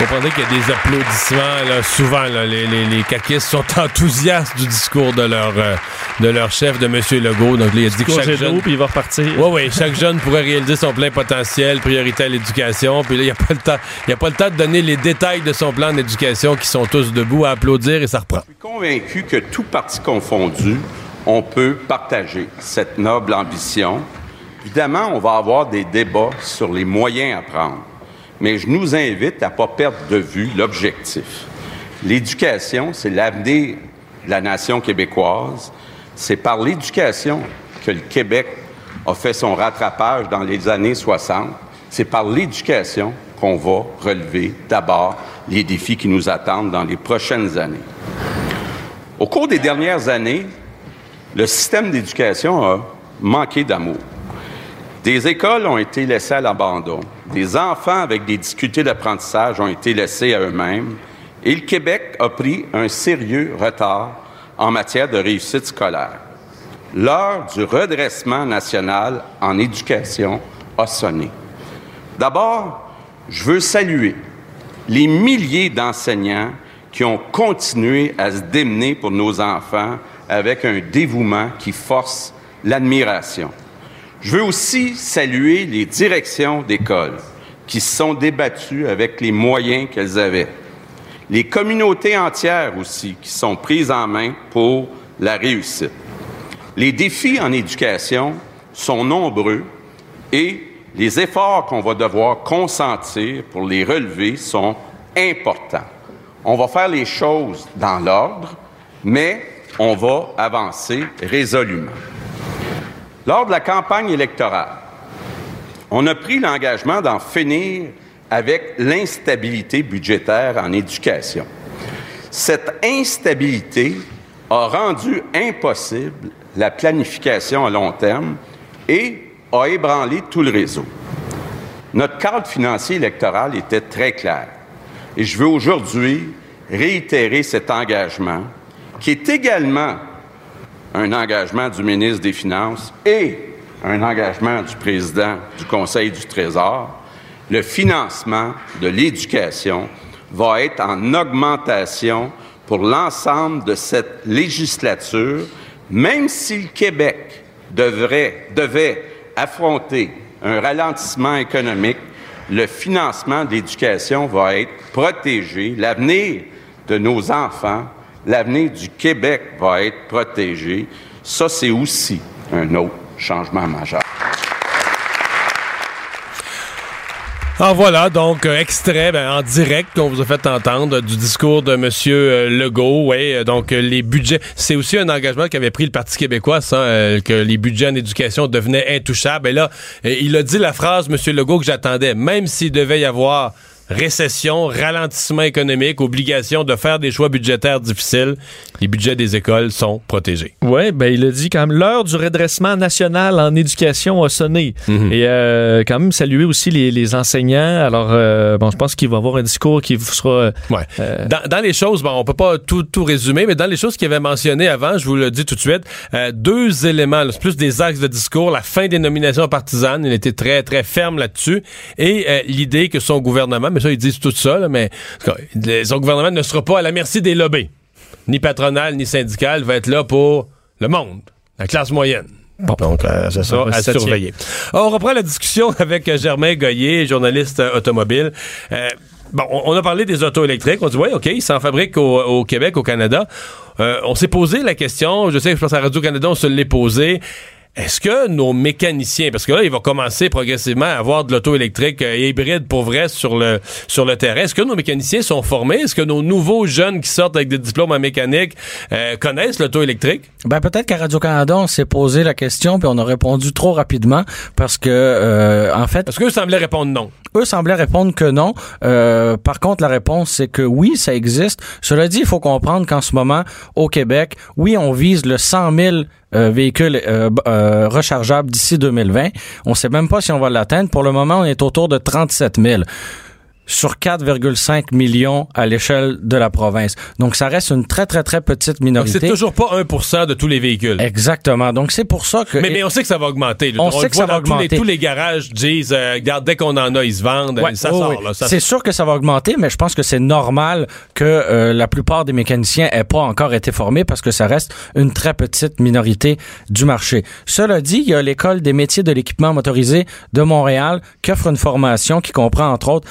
Comprenez qu'il y a des applaudissements là, souvent. Là, les, les, les caquistes sont enthousiastes du discours de leur, euh, de leur chef, de M. Legault. Donc, là, il a dit que chaque jeune... puis il va repartir. Oui, oui, chaque jeune pourrait réaliser son plein potentiel, priorité à l'éducation. Puis là, il n'y a pas le temps. Y a pas le temps de donner les détails de son plan d'éducation qui sont tous debout à applaudir et ça reprend. Je suis convaincu que tout parti confondu, on peut partager cette noble ambition. Évidemment, on va avoir des débats sur les moyens à prendre, mais je nous invite à ne pas perdre de vue l'objectif. L'éducation, c'est l'avenir de la nation québécoise. C'est par l'éducation que le Québec a fait son rattrapage dans les années 60. C'est par l'éducation qu'on va relever d'abord les défis qui nous attendent dans les prochaines années. Au cours des dernières années, le système d'éducation a manqué d'amour. Des écoles ont été laissées à l'abandon. Des enfants avec des difficultés d'apprentissage ont été laissés à eux-mêmes. Et le Québec a pris un sérieux retard en matière de réussite scolaire. L'heure du redressement national en éducation a sonné. D'abord, je veux saluer les milliers d'enseignants qui ont continué à se démener pour nos enfants avec un dévouement qui force l'admiration. Je veux aussi saluer les directions d'école qui se sont débattues avec les moyens qu'elles avaient. Les communautés entières aussi qui sont prises en main pour la réussite. Les défis en éducation sont nombreux et les efforts qu'on va devoir consentir pour les relever sont importants. On va faire les choses dans l'ordre, mais on va avancer résolument. Lors de la campagne électorale, on a pris l'engagement d'en finir avec l'instabilité budgétaire en éducation. Cette instabilité a rendu impossible la planification à long terme et a ébranlé tout le réseau. Notre cadre financier électoral était très clair et je veux aujourd'hui réitérer cet engagement qui est également un engagement du ministre des Finances et un engagement du président du Conseil du Trésor, le financement de l'éducation va être en augmentation pour l'ensemble de cette législature, même si le Québec devrait, devait affronter un ralentissement économique, le financement de l'éducation va être protégé, l'avenir de nos enfants, l'avenir du Québec va être protégé. Ça, c'est aussi un autre changement majeur. Alors voilà, donc euh, extrait ben, en direct qu'on vous a fait entendre euh, du discours de M. Legault. Ouais, euh, donc euh, les budgets, c'est aussi un engagement qu'avait pris le Parti québécois, euh, que les budgets en éducation devenaient intouchables. Et là, euh, il a dit la phrase, M. Legault, que j'attendais. Même s'il devait y avoir récession, ralentissement économique, obligation de faire des choix budgétaires difficiles, les budgets des écoles sont protégés. Oui, ben il a dit quand même l'heure du redressement national en éducation a sonné. Mhm. Et euh, quand même saluer aussi les, les enseignants. Alors, euh, bon, je pense qu'il va avoir un discours qui sera... euh, Ouais. euh, Dans, dans les choses, bon, on peut pas tout, tout résumer, mais dans les choses qu'il avait mentionnées avant, je vous le dis tout de suite, deux éléments, c'est plus des axes de discours, la fin des nominations partisanes, il était très, très ferme là-dessus, et l'idée que son gouvernement, mais ça, ils disent tout ça, là, mais son gouvernement ne sera pas à la merci des lobbies, ni patronal, ni syndical, va être là pour le monde, la classe moyenne. Donc, euh, ça, va à surveiller. Alors, on reprend la discussion avec euh, Germain Goyer, journaliste euh, automobile. Euh, bon, on, a parlé des autos électriques. On dit, oui, OK, ils s'en fabriquent au, au Québec, au Canada. Euh, on s'est posé la question, je sais que je pense à Radio-Canada, on se l'est posé. Est-ce que nos mécaniciens, parce que là, il va commencer progressivement à avoir de l'auto électrique euh, hybride pour vrai sur le, sur le terrain, est-ce que nos mécaniciens sont formés? Est-ce que nos nouveaux jeunes qui sortent avec des diplômes en mécanique euh, connaissent l'auto électrique? Ben peut-être qu'à Radio-Canada, on s'est posé la question puis on a répondu trop rapidement parce que, euh, en fait... Parce qu'eux semblaient répondre non. Eux semblaient répondre que non. Euh, par contre, la réponse, c'est que oui, ça existe. Cela dit, il faut comprendre qu'en ce moment, au Québec, oui, on vise le 100 000 euh, véhicules euh, rechargeables d'ici 2020. On sait même pas si on va l'atteindre. Pour le moment, on est autour de 37 000 sur 4,5 millions à l'échelle de la province. Donc, ça reste une très, très, très petite minorité. c'est toujours pas 1 de tous les véhicules. Exactement. Donc, c'est pour ça que... Mais, mais on sait que ça va augmenter. On sait que ça va dans tous les- augmenter. Tous les, garages disent, euh, regarde, dès qu'on en a, ils se vendent. Ouais, ça oui, sort. oui. Là, ça c'est sûr que ça va augmenter, mais je pense que c'est normal que euh, la plupart des mécaniciens aient pas encore été formés parce que ça reste une très petite minorité du marché. Cela dit, il y a l'école des métiers de l'équipement motorisé de Montréal qui offre une formation qui comprend entre autres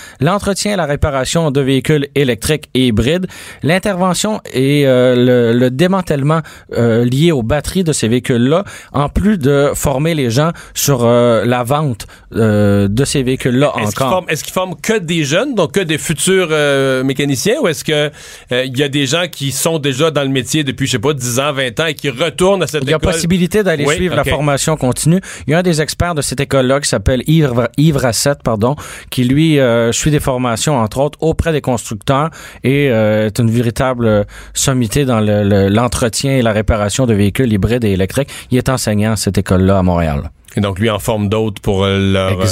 l'entretien et la réparation de véhicules électriques et hybrides, l'intervention et euh, le, le démantèlement euh, lié aux batteries de ces véhicules-là, en plus de former les gens sur euh, la vente euh, de ces véhicules-là Est-ce qu'ils encore. forment, est-ce qu'ils forment que des jeunes, donc que des futurs mécaniciens, ou est-ce que il y a des gens qui sont déjà dans le métier depuis, je sais pas, 10 ans, 20 ans et qui retournent à cette Il y a école? possibilité d'aller Oui, suivre la formation continue. Il y a un des experts de cette école-là qui s'appelle Yves, Yves Rassette, pardon, qui lui suit des formations, entre autres, auprès des constructeurs et euh, est une véritable euh, sommité dans le- le- l'entretien et la réparation de véhicules hybrides et électriques. Il est enseignant à cette école-là à Montréal. Et donc, lui en forme d'autres pour euh, leur, euh,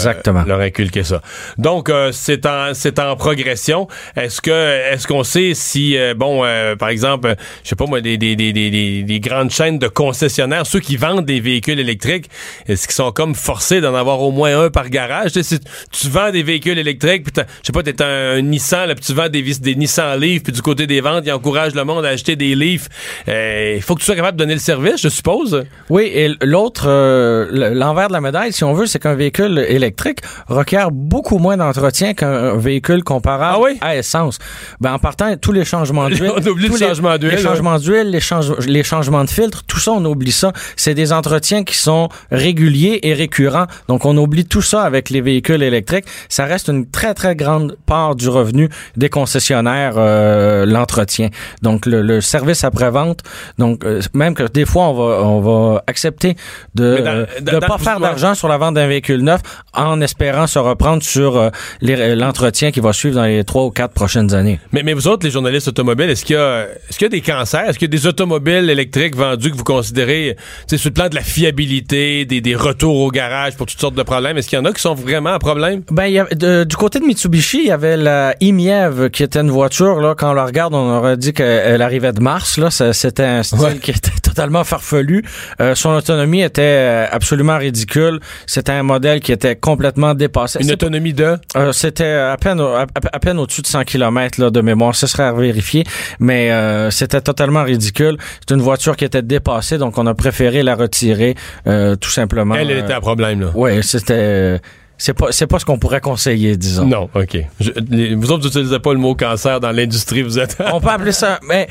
leur inculquer ça. Donc, euh, c'est en, c'est en progression. Est-ce que, est-ce qu'on sait si, euh, bon, euh, par exemple, je sais pas moi, des, des, des, des, des- des grandes chaînes de concessionnaires, ceux qui vendent des véhicules électriques, est-ce qu'ils sont comme forcés d'en avoir au moins un par garage? Si tu vends des véhicules électriques, puis t'as- je sais pas, t'es un, un Nissan, là, puis tu vends des, des Nissan Leaf, puis du côté des ventes, ils encouragent le monde à acheter des Leaf. Euh, Il faut que tu sois capable de donner le service, je suppose. Oui, et l'autre, euh, l'envers de la médaille, si on veut, c'est qu'un véhicule électrique requiert beaucoup moins d'entretien qu'un véhicule comparable Ah oui? à essence. Ben, en partant, tous les changements d'huile. On oublie le tous les- changement d'huile, Les changements d'huile, les, change- les changements de filtre, tout ça, on oublie ça. C'est des entretiens qui sont réguliers et récurrents. Donc, on oublie tout ça avec les véhicules électriques. Ça reste une très, très grande part du revenu des concessionnaires, euh, l'entretien. Donc, le, le service après-vente. Donc, euh, même que des fois, on va, on va accepter de Mais dans- euh, pas faire d'argent sur la vente d'un véhicule neuf en espérant se reprendre sur euh, les- l'entretien qui va suivre dans les trois ou quatre prochaines années. Mais, mais vous autres, les journalistes automobiles, est-ce qu'il y a, est-ce qu'il y a des cancers? Est-ce qu'il y a des automobiles électriques vendus que vous considérez, sur le plan de la fiabilité, des, des retours au garage pour toutes sortes de problèmes? Est-ce qu'il y en a qui sont vraiment un problème? Ben, il y a- de- du côté de Mitsubishi, il y avait la Imiev qui était une voiture, là, quand on la regarde, on aurait dit qu'elle arrivait de Mars, là. C'était un style Ouais. qui était totalement farfelu. Euh, son autonomie était euh, absolument ridicule. C'était un modèle qui était complètement dépassé. Une autonomie de? Euh, C'était à peine à, à peine au-dessus de 100 km là, de mémoire. Ce serait à vérifier, mais euh, c'était totalement ridicule. C'est une voiture qui était dépassée, donc on a préféré la retirer euh, tout simplement. Elle, elle était un problème, là. Oui, c'était. C'est pas c'est pas ce qu'on pourrait conseiller, disons. Non, OK. Je- les- vous autres, vous n'utilisez pas le mot cancer dans l'industrie, vous êtes. On peut appeler ça, mais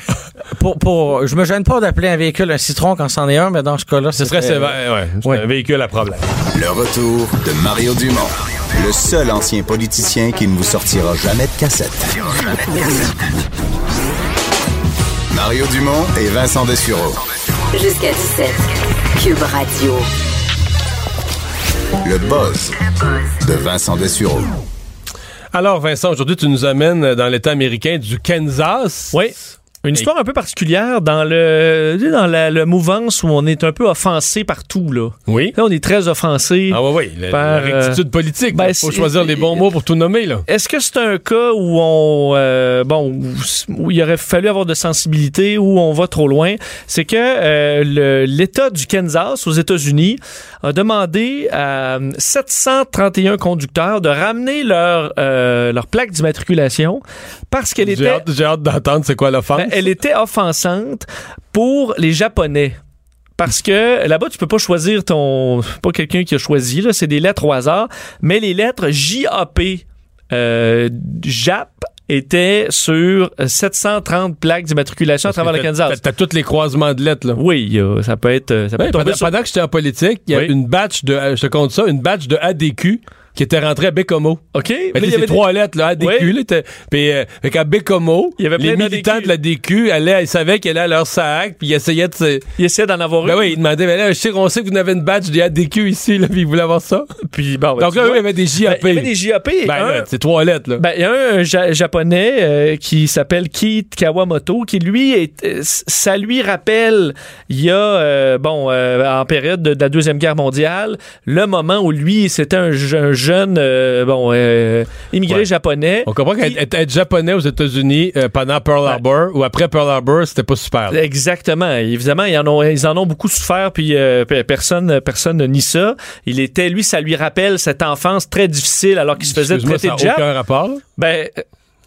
pour pour je me gêne pas d'appeler un véhicule un citron quand c'en est un, mais dans ce cas-là, Ce serait c'était- sévère, ouais. C'est ouais. un véhicule à problème. Le retour de Mario Dumont, le seul ancien politicien qui ne vous sortira jamais de cassette. Mario Dumont et Vincent Dessureau. Jusqu'à 17. Cube Radio. Le buzz de Vincent Dessureau. Alors, Vincent, aujourd'hui, tu nous amènes dans l'État américain du Kansas. Oui. Une histoire un peu particulière dans le dans la, mouvance où on est un peu offensé partout là. Oui. Là, on est très offensé. Ah, oui, oui. Par, la rectitude politique. ben, Il faut choisir les bons mots pour tout nommer, là. Est-ce que c'est un cas où on euh, bon où, il aurait fallu avoir de sensibilité où on va trop loin? C'est que euh, l'État du Kansas aux États-Unis a demandé à 731 conducteurs de ramener leur euh, leur plaque d'immatriculation parce qu'elle J'ai était hâte, j'ai hâte d'entendre c'est quoi l'offense. ben, elle était offensante pour les Japonais. Parce que là-bas, tu peux pas choisir ton. Pas quelqu'un qui a choisi, là, c'est des lettres au hasard, mais les lettres JAP, euh, JAP, était sur 730 plaques d'immatriculation à travers le Kansas. T'as- tous les croisements de lettres, là. Oui, ça peut être. euh, Ça peut Ouais, tomber pendant, sur- pendant que j'étais en politique, il y a Oui. une batch de, euh, je te compte ça, une batch de ADQ qui était rentrée à Bécomo. OK. Mais mais il y avait trois lettres, là, ADQ, Oui. là, puis, euh, fait qu'à Bécomo, Il y avait les militants de la DQ allaient, ils savaient qu'elle allait à leur sac, puis ils essayaient de se... des- il essaie d'en avoir Ben une. oui, ils demandaient, mais là, je sais qu'on sait que vous avez une batch des ADQ ici, là, puis ils voulaient avoir ça. Puis, bon, ben, Donc là, eux, il y avait des JAP. Ben, il y avait des JAP. Ben, un- c'est trois lettres, là. Ben, il y a un Ja- japonais euh, qui s'appelle Keith Kawamoto, qui lui, est, euh, ça lui rappelle, il y a, euh, bon, euh, en période de, de la Deuxième Guerre mondiale, le moment où lui, c'était un, un jeune, euh, bon, euh, immigré Ouais. japonais. On comprend qu'être être japonais aux États-Unis euh, pendant Pearl Harbor ou après Pearl Harbor, c'était pas super. là. Exactement. Évidemment, ils en ont, ils en ont beaucoup souffert, puis pe- personne, personne ne nie ça. Il était, lui, ça lui rappelle cette enfance très difficile alors qu'il se faisait traiter de Jap. aucun rapport. là? Ben,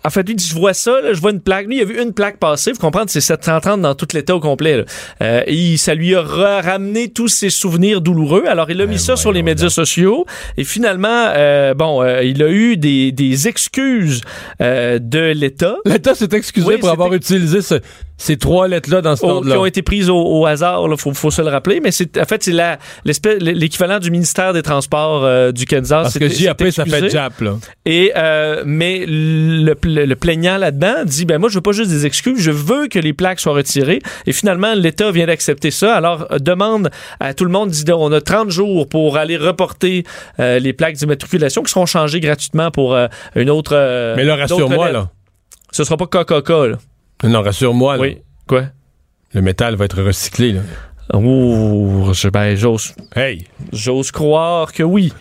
en fait, lui dit, je vois ça, là, je vois une plaque. Lui, il a vu une plaque passer. Vous comprenez, c'est 730 dans tout l'État au complet. là. Euh, et il- ça lui a ra- ramené tous ses souvenirs douloureux. Alors, il a mis ça sur les médias sociaux. Et finalement, euh, bon, euh, il a eu des, des excuses euh, de l'État. L'État s'est excusé Oui, pour avoir utilisé ce- ces trois lettres-là dans ce au- ordre-là. qui ont été prises au, au hasard, il faut, faut se le rappeler, mais c'est en fait c'est la l'équivalent du ministère des Transports euh, du Kansas. Parce que JAP, ça fait Jap, là. Et euh, mais le, le- le plaignant là-dedans dit ben moi je veux pas juste des excuses, je veux que les plaques soient retirées. Et finalement l'État vient d'accepter ça. Alors euh, demande à tout le monde dit on a 30 jours pour aller reporter euh, les plaques d'immatriculation qui seront changées gratuitement pour euh, une autre. euh, Mais là, rassure-moi, là. Ce sera pas Coca-Cola. Non, rassure-moi, là. Oui. Quoi? Le métal va être recyclé, là. Oh, je- ben, j'ose, Hey! j'ose croire que oui.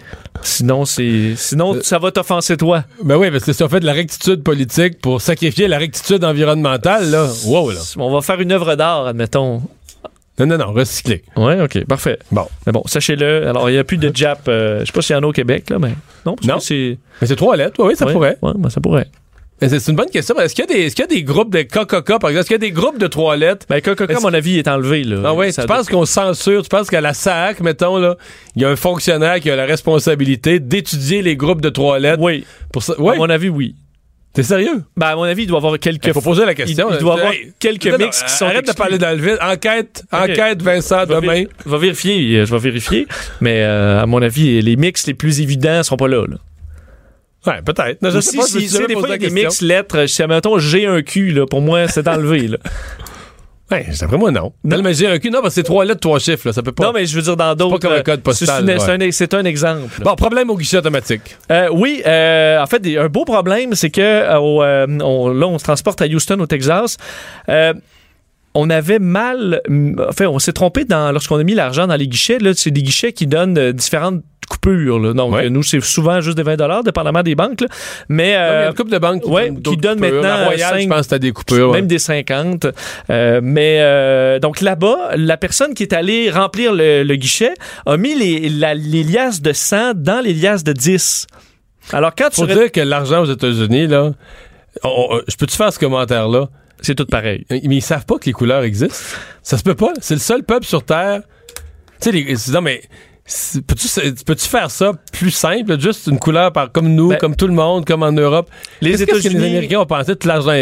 Sinon, c'est, sinon, Euh, ça va t'offenser toi. Ben oui, parce que si on fait de la rectitude politique pour sacrifier la rectitude environnementale, là, wow, là. On va faire une œuvre d'art, admettons. Non, non, non, recyclé. Ouais, ok, parfait. Bon. Mais bon, sachez-le. Alors, il n'y a plus de Jap. euh, je sais pas s'il y en a au Québec, là, mais non. parce Non. que c'est. Mais c'est trois lettres, oui, ça ouais, pourrait. Ben, ça pourrait. C'est une bonne question. Est-ce qu'il y, a des- est-ce qu'il y a des groupes de KKK, par exemple? Est-ce qu'il y a des groupes de trois lettres? Ben, Coca-Cola, à mon avis, il est enlevé, là. Ah oui, Ça tu penses qu'on censure, tu penses qu'à la SAC, mettons, là, il y a un fonctionnaire qui a la responsabilité d'étudier les groupes de trois lettres. Oui. Pour ça. À Ouais. mon avis, oui. T'es sérieux? Ben, à mon avis, il doit y avoir quelques. Il faut poser la question. Il, il doit y avoir Hey, quelques non, mix qui sont. Arrête de parler dans le vide. Enquête, enquête, Vincent, Je demain. vais vérifier, je vais vérifier. Mais euh, à mon avis, les mix les plus évidents seront pas là. là. Ouais, peut-être. Non, je sais Aussi, pas si, si, des fois, il y a des mix lettres, si mettons j'ai un cul, là, pour moi, c'est enlevé. Là. Ouais, d'après moi, non. Non, mais j'ai un cul. Non, parce que c'est trois lettres, trois chiffres, là. Ça peut pas. Non, mais je veux dire, dans d'autres. comme un euh, code postal, c'est ouais. Un, exemple. Bon, problème au guichet automatique. Euh, oui, euh, en fait, un beau problème, c'est que euh, euh, on- là, on se transporte à Houston, au Texas. Euh, on avait mal, enfin, on s'est trompé dans lorsqu'on a mis l'argent dans les guichets. Là, c'est des guichets qui donnent euh, différentes coupures. là. Donc, Ouais. euh, nous, c'est souvent juste des 20 dépendamment des banques. là. Mais Non, il y a euh, une couple de banques qui, ouais, qui coupures. maintenant, La Royale, je pense t'as des coupures. ouais. même des 50. Euh, mais euh, donc là-bas, la personne qui est allée remplir le, le guichet a mis les, la- les liasses de 100 dans les liasses de 10. Alors quand tu Faut dire que l'argent aux États-Unis, là, on- on- je peux-tu faire ce commentaire-là? C'est tout pareil. Mais ils savent pas que les couleurs existent. Ça se peut pas. C'est le seul peuple sur Terre. Tu sais, les- non, mais peux-tu peux-tu faire ça plus simple, juste une couleur par comme nous, Ben, comme tout le monde, comme en Europe? les que les États-Unis- Américains ont pensé? Tout l'argent,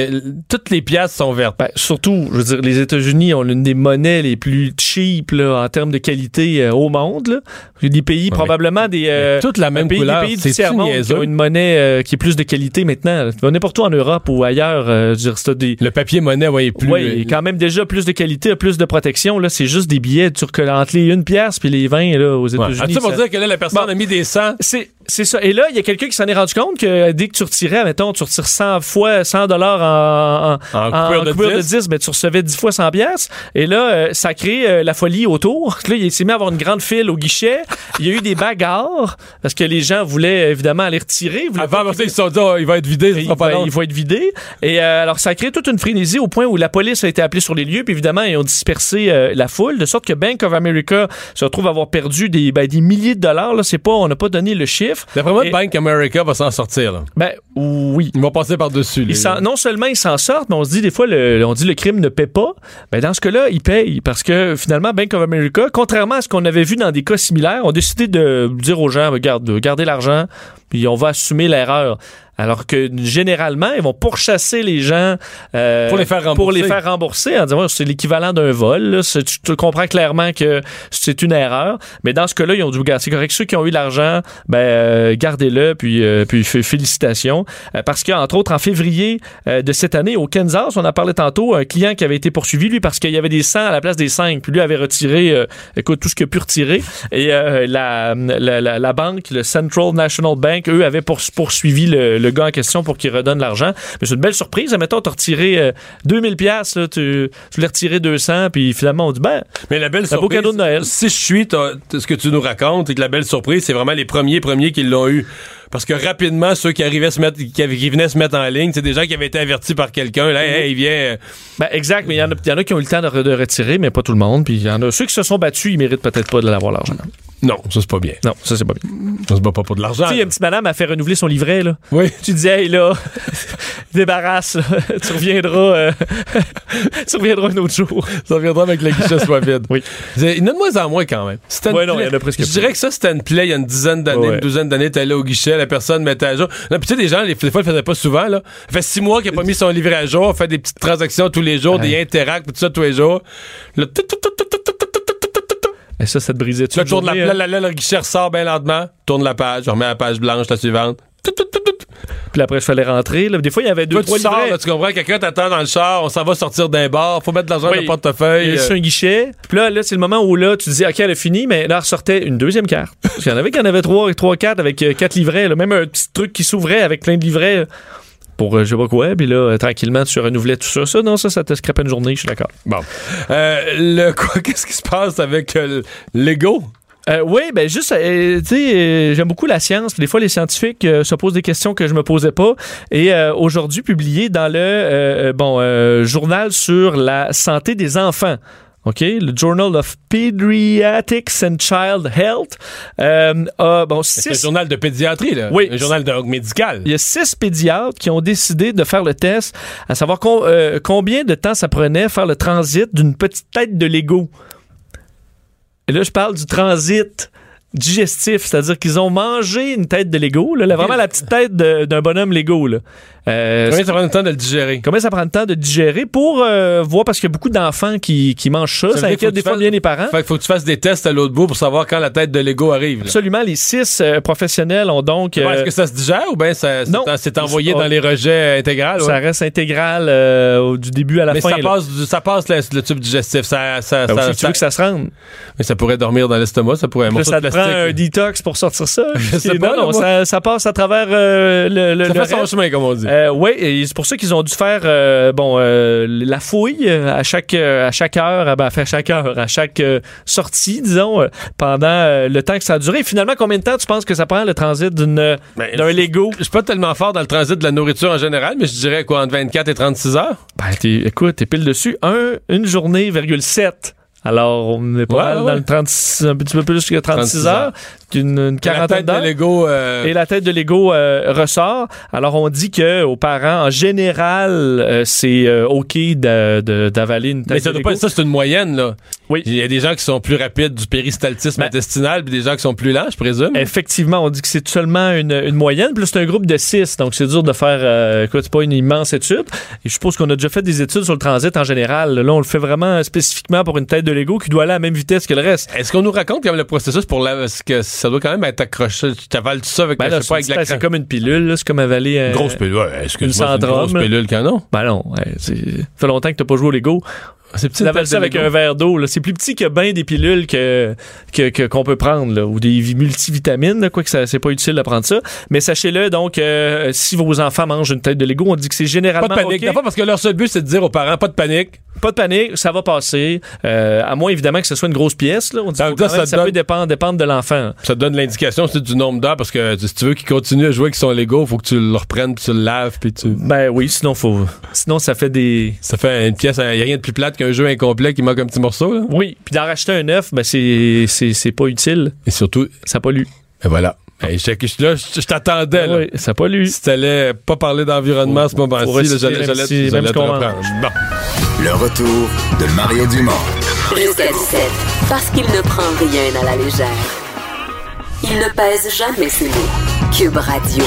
toutes les pièces sont vertes. Ben, surtout, je veux dire, les États-Unis ont l'une des monnaies les plus cheap là, en termes de qualité euh, au monde. Là. Des pays, probablement des. euh, toute la même pays, couleur, Des pays du c'est-tu tiers-monde qui ont une monnaie euh, qui est plus de qualité maintenant. Tu vas N'importe où en Europe ou ailleurs, euh, je veux dire, des. Le papier monnaie, plus. Oui, il y a quand même déjà plus de qualité, plus de protection. Là, c'est juste des billets entre les une pièce puis les 20 là, aux Ouais. États-Unis. Ah, ça pour ça- dire que là, la personne Bon. a mis des 100. c'est c'est ça. Et là, il y a quelqu'un qui s'en est rendu compte que dès que tu retirais, mettons, tu retires 100 fois 100 dollars en, en, En coupure de de 10. 10, mais tu recevais 10 fois 100 pièces. Et là, euh, ça crée euh, la folie autour. Là, il s'est mis à avoir une grande file au guichet. Il y a eu des bagarres parce que les gens voulaient évidemment aller retirer. Avant, pas après ça, ils se sont dit, oh, il va être vidé, ça il sera pas va, il va être vidé. Et euh, alors, ça a créé toute une frénésie au point où la police a été appelée sur les lieux. Puis évidemment, ils ont dispersé euh, la foule, de sorte que Bank of America se retrouve à avoir perdu des, ben, des milliers de dollars. Là, c'est pas, on n'a pas donné le chiffre. D'après moi, Et- Bank America va s'en sortir. Là. Ben oui. Ils vont passer par-dessus. Les- non seulement ils s'en sortent, mais on se dit des fois, le, on dit le crime ne paie pas. Ben dans ce cas-là, ils payent parce que finalement, Bank of America, contrairement à ce qu'on avait vu dans des cas similaires, ont décidé de dire aux gens, regarde, gardez l'argent, puis on va assumer l'erreur. Alors que généralement, ils vont pourchasser les gens euh, Pour les faire rembourser. pour les faire rembourser en disant c'est l'équivalent d'un vol. Tu, tu comprends clairement que c'est une erreur. Mais dans ce cas-là, ils ont dit Regarde, c'est correct. Ceux qui ont eu l'argent, ben euh, gardez-le, puis, euh, puis félicitations. Parce qu'entre autres, en février de cette année, au Kansas, on a parlé tantôt, un client qui avait été poursuivi, lui, parce qu'il y avait des 100 à la place des 5. Puis lui avait retiré, écoute, tout ce qu'il a pu retirer. Et la, la, la, la banque, le Central National Bank, eux, avaient pour- poursuivi le, le gars en question pour qu'il redonne l'argent. Mais c'est une belle surprise. Mettons, tu as retiré euh, 2000 pièces, tu, tu l'as retiré 200, puis finalement, on dit, ben, Mais la belle Un beau surprise. cadeau de Noël. Si je suis t'as- t'as- ce que tu nous racontes, et que la belle surprise, c'est vraiment les premiers premiers qui l'ont eu. Parce que rapidement, ceux qui arrivaient se mettre, qui, venaient se mettre en ligne, c'est des gens qui avaient été avertis par quelqu'un. Là, hey, hey, viens. ben, exact, mais il y, en a- il y en a qui ont eu le temps de retirer, mais pas tout le monde. Puis il y en a ceux qui se sont battus, ils méritent peut-être pas de l'avoir l'argent. Non, ça c'est pas bien. Non, ça c'est pas bien. On se bat pas pour de l'argent. Tu sais, a une petite madame à fait renouveler son livret, là. Oui. Tu dis, hey, là, débarrasse, là. tu reviendras, euh, tu reviendras un autre jour. Tu reviendras avec la guichet soit vide. Oui. Il y en a de moins en moins quand même. Oui, non, il y en a presque Je dirais que ça, c'était une plaie il y a une dizaine d'années, une douzaine d'années, t'allais au guichet, la personne mettait à jour. Non, puis tu sais, des gens, les, des fois, ils le faisaient pas souvent, là. Ça fait six mois qu'il n'a pas mis son livret à jour, fait des petites transactions tous les jours, des interacts, tout ça tous les jours. Là, tout, tout, tout, tout, tout et ça, ça te brisait tout Là, tourne la, là, là, là, le guichet ressort bien lentement, tourne la page, je remets la page blanche, la suivante. Puis après, il fallait rentrer. Là. Des fois, il y avait deux, Toi, trois tu sors, livrets. là, tu comprends, quelqu'un t'attend dans le char, on s'en va sortir d'un bar, faut mettre de l'argent dans le portefeuille. Il y a euh, un guichet. Puis là, là c'est le moment où là, tu dis, OK, elle a fini, mais là, elle ressortait une deuxième carte. Parce qu'il y en avait qui en avaient trois, trois quatre avec euh, quatre livrets. là. Même un petit truc qui s'ouvrait avec plein de livrets. Pour euh, je sais pas quoi, puis là, euh, tranquillement, tu renouvelais tout ça. Ça, non, ça, ça te scrapait une journée, je suis d'accord. Bon. Euh, le quoi, qu'est-ce qui se passe avec euh, l'ego? Euh, oui, ben juste, euh, tu sais, euh, j'aime beaucoup la science. Des fois, les scientifiques se posent des questions que je me posais pas. Et aujourd'hui, publié dans le bon journal sur la santé des enfants. OK, le Journal of Pediatrics and Child Health euh, a bon C'est six journal de pédiatrie, là. Oui. Un journal de médical. il y a six pédiatres qui ont décidé de faire le test, à savoir euh, combien de temps ça prenait faire le transit d'une petite tête de Lego. Et là, je parle du transit digestif, c'est-à-dire qu'ils ont mangé une tête de Lego, là, vraiment la petite tête d'un bonhomme Lego. Là. Euh, Combien ça prend le temps de le digérer? Combien ça prend de temps de digérer pour euh, voir, parce qu'il y a beaucoup d'enfants qui, qui mangent ça, Ça ça, inquiète des fois fasses- bien les parents. Fait qu'il faut que tu fasses des tests à l'autre bout pour savoir quand la tête de Lego arrive. là. Absolument, les six euh, professionnels ont donc... Est-ce que ça se digère ou bien c'est envoyé dans les rejets intégrales? ça reste intégral du début à la Mais fin. ça passe, du- ça passe le, le tube digestif. Ça, ça, Ben, ça, aussi, tu veux que ça se rende. mais ça pourrait dormir dans l'estomac, ça pourrait un ça te prend un détox pour sortir ça. Je sais pas, non, ça, passe à travers le, le, Ça le fait son chemin, comme on dit. Euh, oui, c'est pour ça qu'ils ont dû faire euh, bon euh, la fouille euh, à chaque à chaque heure, euh, ben, à chaque heure, à chaque sortie, disons, pendant le temps que ça a duré. Et finalement, combien de temps tu penses que ça prend le transit d'une Ben, d'un Lego? Je suis pas tellement fort dans le transit de la nourriture en général, mais je dirais quoi, entre 24 et 36 heures? Ben, t'es- écoute, t'es pile dessus. Un, une journée, virgule 7. Alors, on est pas Ouais, mal ouais. dans le 36, un petit peu plus que 36, 36 heures. heures. Une, quarantaine tête de d'heures. Lego. euh, Et la tête de Lego euh, ressort. Alors, on dit que aux parents, en général, euh, c'est euh, OK d'avaler une tête Mais ça de doit Lego. pas être ça, c'est une moyenne, là. Oui. Il y a des gens qui sont plus rapides du péristaltisme Ben- intestinal, puis des gens qui sont plus lents, je présume. Effectivement, on dit que c'est seulement une, une moyenne. Plus c'est un groupe de six, donc c'est dur de faire. Écoute, c'est pas une immense étude. Et je suppose qu'on a déjà fait des études sur le transit en général. Là, on le fait vraiment spécifiquement pour une tête de Lego qui doit aller à la même vitesse que le reste. Est-ce qu'on nous raconte quand même le processus pour la... Parce que ça doit quand même être accroché. Tu t'avales tout ça avec, Ben je là, sais pas, avec c'est la c'est comme une pilule, c'est comme avaler Une grosse pilule. Ouais, excuse-moi, une centrome. grosse pilule canon. Ben non, ouais, ça fait longtemps que t'as pas joué au Lego. C'est petit. Avales ça avec un verre d'eau. C'est plus petit que bien des pilules que que- que- qu'on peut prendre là, ou des vi- multivitamines. Là, quoi que ça, c'est pas utile de prendre ça. Mais sachez-le donc, euh, si vos enfants mangent une tête de Lego, on dit que c'est généralement Pas de panique. OK. D'abord, parce que leur seul but, c'est de dire aux parents, pas de panique. Pas de panique, ça va passer. Euh, à moins évidemment que ce soit une grosse pièce. Là. On dit En faut même temps, quand même- ça ça, donne- peut dépendre, dépendre de l'enfant. Ça te donne l'indication du nombre d'heures parce que si tu veux qu'ils continuent à jouer avec son Lego, faut que tu le reprennes, puis tu le laves, puis tu. Ben oui, sinon faut. Sinon ça fait des. Ça fait une pièce, il n'y a rien de plus plate qu'un jeu incomplet qui manque un petit morceau, là. Oui, puis d'en racheter un neuf, ben c'est c'est c'est pas utile. Et surtout, Ça pollue. ben voilà. Hey, je, je- là, je, je t'attendais. Oui, ça pollue. Si t'allais pas parler d'environnement à ce moment-ci, j'allais, si- te reprendre. Bon. Le retour de Mario Dumont. Jusqu'à 17. Parce qu'il ne prend rien à la légère. Il ne pèse jamais ses mots. Cube Radio.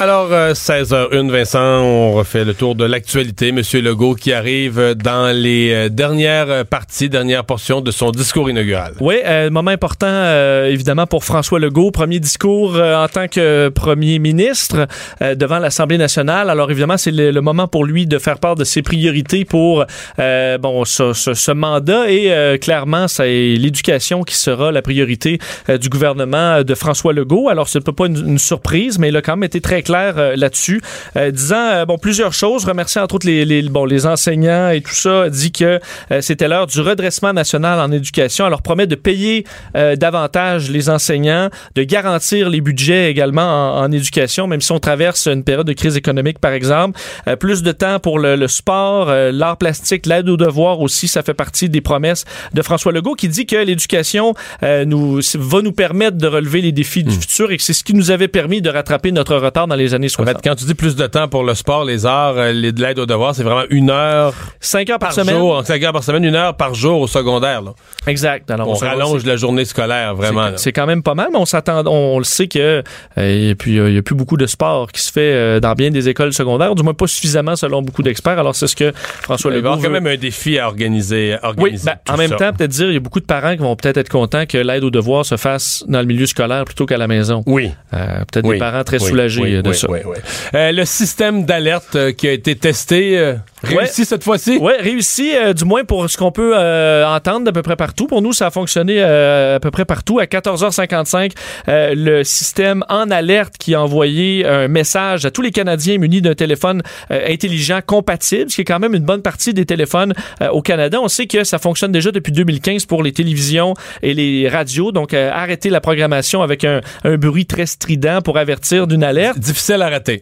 Alors, euh, 16h01, Vincent, on refait le tour de l'actualité. Monsieur Legault qui arrive dans les euh, dernières parties, dernières portions de son discours inaugural. Oui, euh, moment important euh, évidemment pour François Legault, premier discours euh, en tant que premier ministre euh, devant l'Assemblée nationale. Alors évidemment, c'est le, le moment pour lui de faire part de ses priorités pour euh, bon ce, ce- ce mandat et euh, clairement, c'est l'éducation qui sera la priorité euh, du gouvernement de François Legault. Alors ce n'est pas une, une surprise, mais il a quand même été très clair euh, là-dessus, euh, disant euh, bon plusieurs choses, remerciant entre autres les, les, bon les enseignants et tout ça, dit que euh, c'était l'heure du redressement national en éducation. Alors promet de payer euh, davantage les enseignants, de garantir les budgets également en, en éducation, même si on traverse une période de crise économique par exemple. Euh, plus de temps pour le, le sport, euh, l'art plastique, l'aide aux devoirs aussi, ça fait partie des promesses de François Legault qui dit que l'éducation euh, nous va nous permettre de relever les défis du futur et que c'est ce qui nous avait permis de rattraper notre retard dans les années En 60. fait, quand tu dis plus de temps pour le sport, les arts, euh, les, de l'aide aux devoirs, c'est vraiment une heure Cinq heures par, par semaine. jour, cinq heures par semaine, une heure par jour au secondaire. là. Exact. Alors, On rallonge la journée scolaire, vraiment. C'est- quand même pas mal, mais on s'attend, on, le sait que euh, et puis euh, il y a plus beaucoup de sport qui se fait dans bien des écoles secondaires, du moins pas suffisamment selon beaucoup d'experts. Alors c'est ce que François Il va y Legault avoir quand veut. même un défi à organiser. à Oui, ben, en même ça. temps, peut-être dire, il y a beaucoup de parents qui vont peut-être être contents que l'aide aux devoirs se fasse dans le milieu scolaire plutôt qu'à la maison. Oui. Euh, peut-être Oui. des parents très Oui, soulagés oui, de oui, ça. oui, oui. Euh, le système d'alerte euh, qui a été testé, euh, réussi cette fois-ci? Ouais, réussi, du moins pour ce qu'on peut entendre d'à peu près partout. Pour nous, ça a fonctionné à peu près partout. À 14h55, euh, le système en alerte qui a envoyé un message à tous les Canadiens munis d'un téléphone intelligent compatible, ce qui est quand même une bonne partie des téléphones au Canada. On sait que ça fonctionne déjà depuis 2015 pour les télévisions et les radios. Donc, arrêter la programmation avec un, un bruit très strident pour avertir d'une alerte.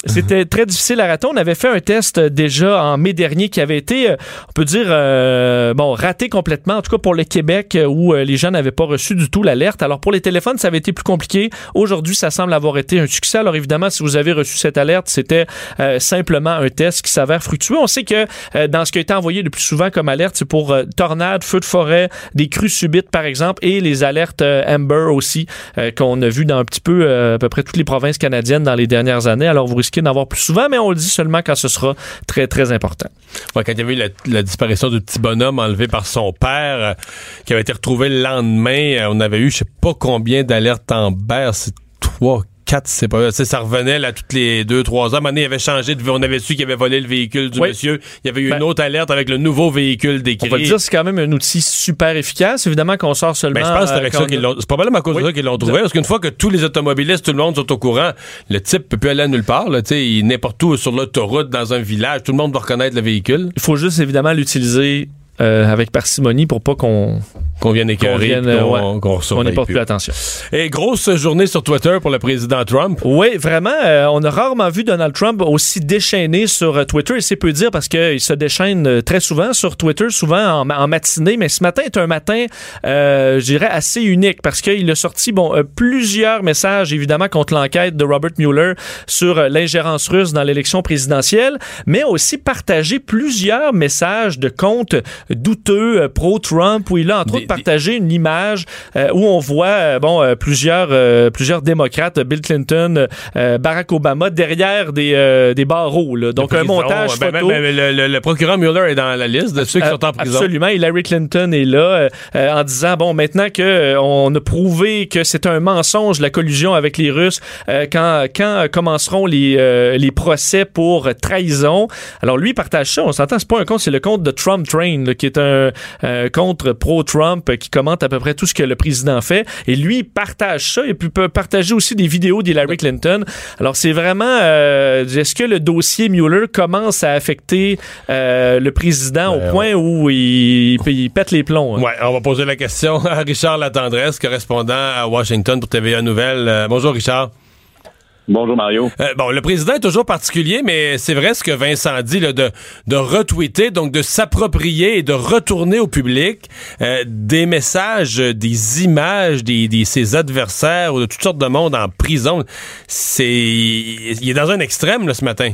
C'était très difficile à rater. On avait fait un test euh, déjà en mai dernier qui avait été, euh, on peut dire, euh, bon, raté complètement, en tout cas pour le Québec, où les gens n'avaient pas reçu du tout l'alerte. Alors pour les téléphones, ça avait été plus compliqué. Aujourd'hui, ça semble avoir été un succès. Alors évidemment, si vous avez reçu cette alerte, c'était simplement un test qui s'avère fructueux. On sait que dans ce qui a été envoyé le plus souvent comme alerte, c'est pour tornades, feux de forêt, des crues subites par exemple, et les alertes Amber aussi, qu'on a vu dans un petit peu à peu près toutes les provinces canadiennes dans les dernières années. Alors vous risquez d'en avoir plus souvent, mais on le dit seulement quand ce sera très très important. Quand il y avait eu la, disparition du petit bonhomme enlevé par son père, euh, qui avait été retrouvé le lendemain, euh, on avait eu je sais pas combien d'alertes en berre, c'est trois, c'est pas, ça revenait là toutes les deux, trois heures. À un moment donné, il avait changé de, on avait su qu'il avait volé le véhicule du Oui. monsieur. Il y avait eu Ben, une autre alerte avec le nouveau véhicule On décrit. va le dire, c'est quand même un outil super efficace. Évidemment qu'on sort seulement. Ben, je pense que c'est euh, avec quand ça on- qu'ils l'ont. C'est probablement à cause Oui. de ça qu'ils l'ont trouvé. Parce qu'une fois que tous les automobilistes, tout le monde sont au courant, le type peut plus aller à nulle part. Là, tu sais, il n'importe où sur l'autoroute, dans un village, tout le monde va reconnaître le véhicule. Il faut juste évidemment l'utiliser euh, avec parcimonie pour pas qu'on Qu'on vienne écœurer, qu'on ouais, qu'on on n'y porte plus. attention. Et grosse journée sur Twitter pour le président Trump. Oui, vraiment, euh, on a rarement vu Donald Trump aussi déchaîné sur euh, Twitter, et c'est peu dire parce qu'il se déchaîne euh, très souvent sur Twitter, souvent en, ma- en matinée, mais ce matin est un matin, euh, je dirais, assez unique parce qu'il a sorti bon, euh, plusieurs messages, évidemment, contre l'enquête de Robert Mueller sur euh, l'ingérence russe dans l'élection présidentielle, mais aussi partagé plusieurs messages de comptes douteux euh, pro-Trump où il a entre autres partagé une image euh, où on voit euh, bon euh, plusieurs plusieurs démocrates, Bill Clinton, Barack Obama derrière des des barreaux là. Donc un montage Ben, photo. ben, ben, le, le- le procureur Mueller est dans la liste de ceux qui sont en prison. Absolument. Hillary Clinton est là en disant bon maintenant que on a prouvé que c'est un mensonge la collusion avec les Russes euh, quand quand commenceront les euh, les procès pour trahison. Alors lui partage ça. On s'entend c'est pas un compte c'est le compte de Trump Train là, qui est un euh, contre pro Trump euh, qui commente à peu près tout ce que le président fait et lui il partage ça et puis peut partager aussi des vidéos d'Hillary Clinton. Alors c'est vraiment euh, est-ce que le dossier Mueller commence à affecter euh, le président Ben, au point où il, il pète les plombs. hein? Ouais, on va poser la question à Richard Latendresse, correspondant à Washington pour TVA Nouvelles. Euh, bonjour Richard. Bonjour Mario. Euh, bon, le président est toujours particulier, mais c'est vrai ce que Vincent dit, là, de, de retweeter, donc de s'approprier et de retourner au public euh, des messages, des images, des, des- ses adversaires ou de toutes sortes de monde en prison. C'est, il est dans un extrême là, ce matin.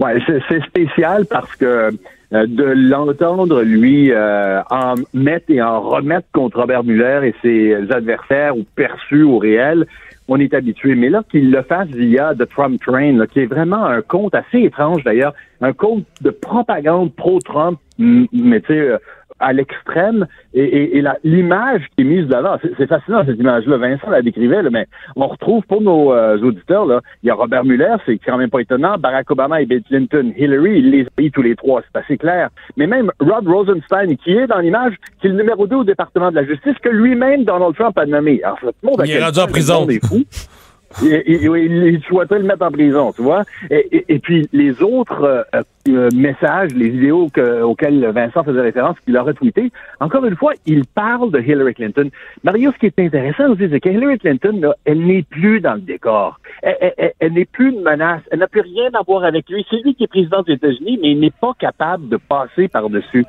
Ouais, c'est c'est spécial parce que euh, de l'entendre, lui, euh, en mettre et en remettre contre Robert Muller et ses adversaires ou perçus au réel, on est habitué. Mais là, qu'il le fasse via The Trump Train, qui est vraiment un compte assez étrange d'ailleurs, un compte de propagande pro-Trump, mais tu sais, euh, à l'extrême, et, et, et l'image qui est mise de l'avant, c'est fascinant cette image-là. Vincent la décrivait, là, mais on retrouve pour nos euh, auditeurs, là, il y a Robert Muller, c'est quand même pas étonnant, Barack Obama et Bill Clinton, Hillary, il les a tous les trois, c'est assez clair. Mais même Rod Rosenstein, qui est dans l'image, qui est le numéro 2 au département de la justice, que lui-même Donald Trump a nommé. Alors, ça te montre à Il est rendu en point le prison. monde est fou. Il, il- il- souhaiterait le mettre en prison, tu vois. Et, et- puis les autres euh, euh, messages, les vidéos que- auxquelles Vincent faisait référence, qu'il a retweeté, encore une fois, il parle de Hillary Clinton. Mario, ce qui est intéressant aussi, c'est que Hillary Clinton, là, elle n'est plus dans le décor. Elle- elle- elle n'est plus une menace. Elle n'a plus rien à voir avec lui. C'est lui qui est président des États-Unis, mais il n'est pas capable de passer par-dessus.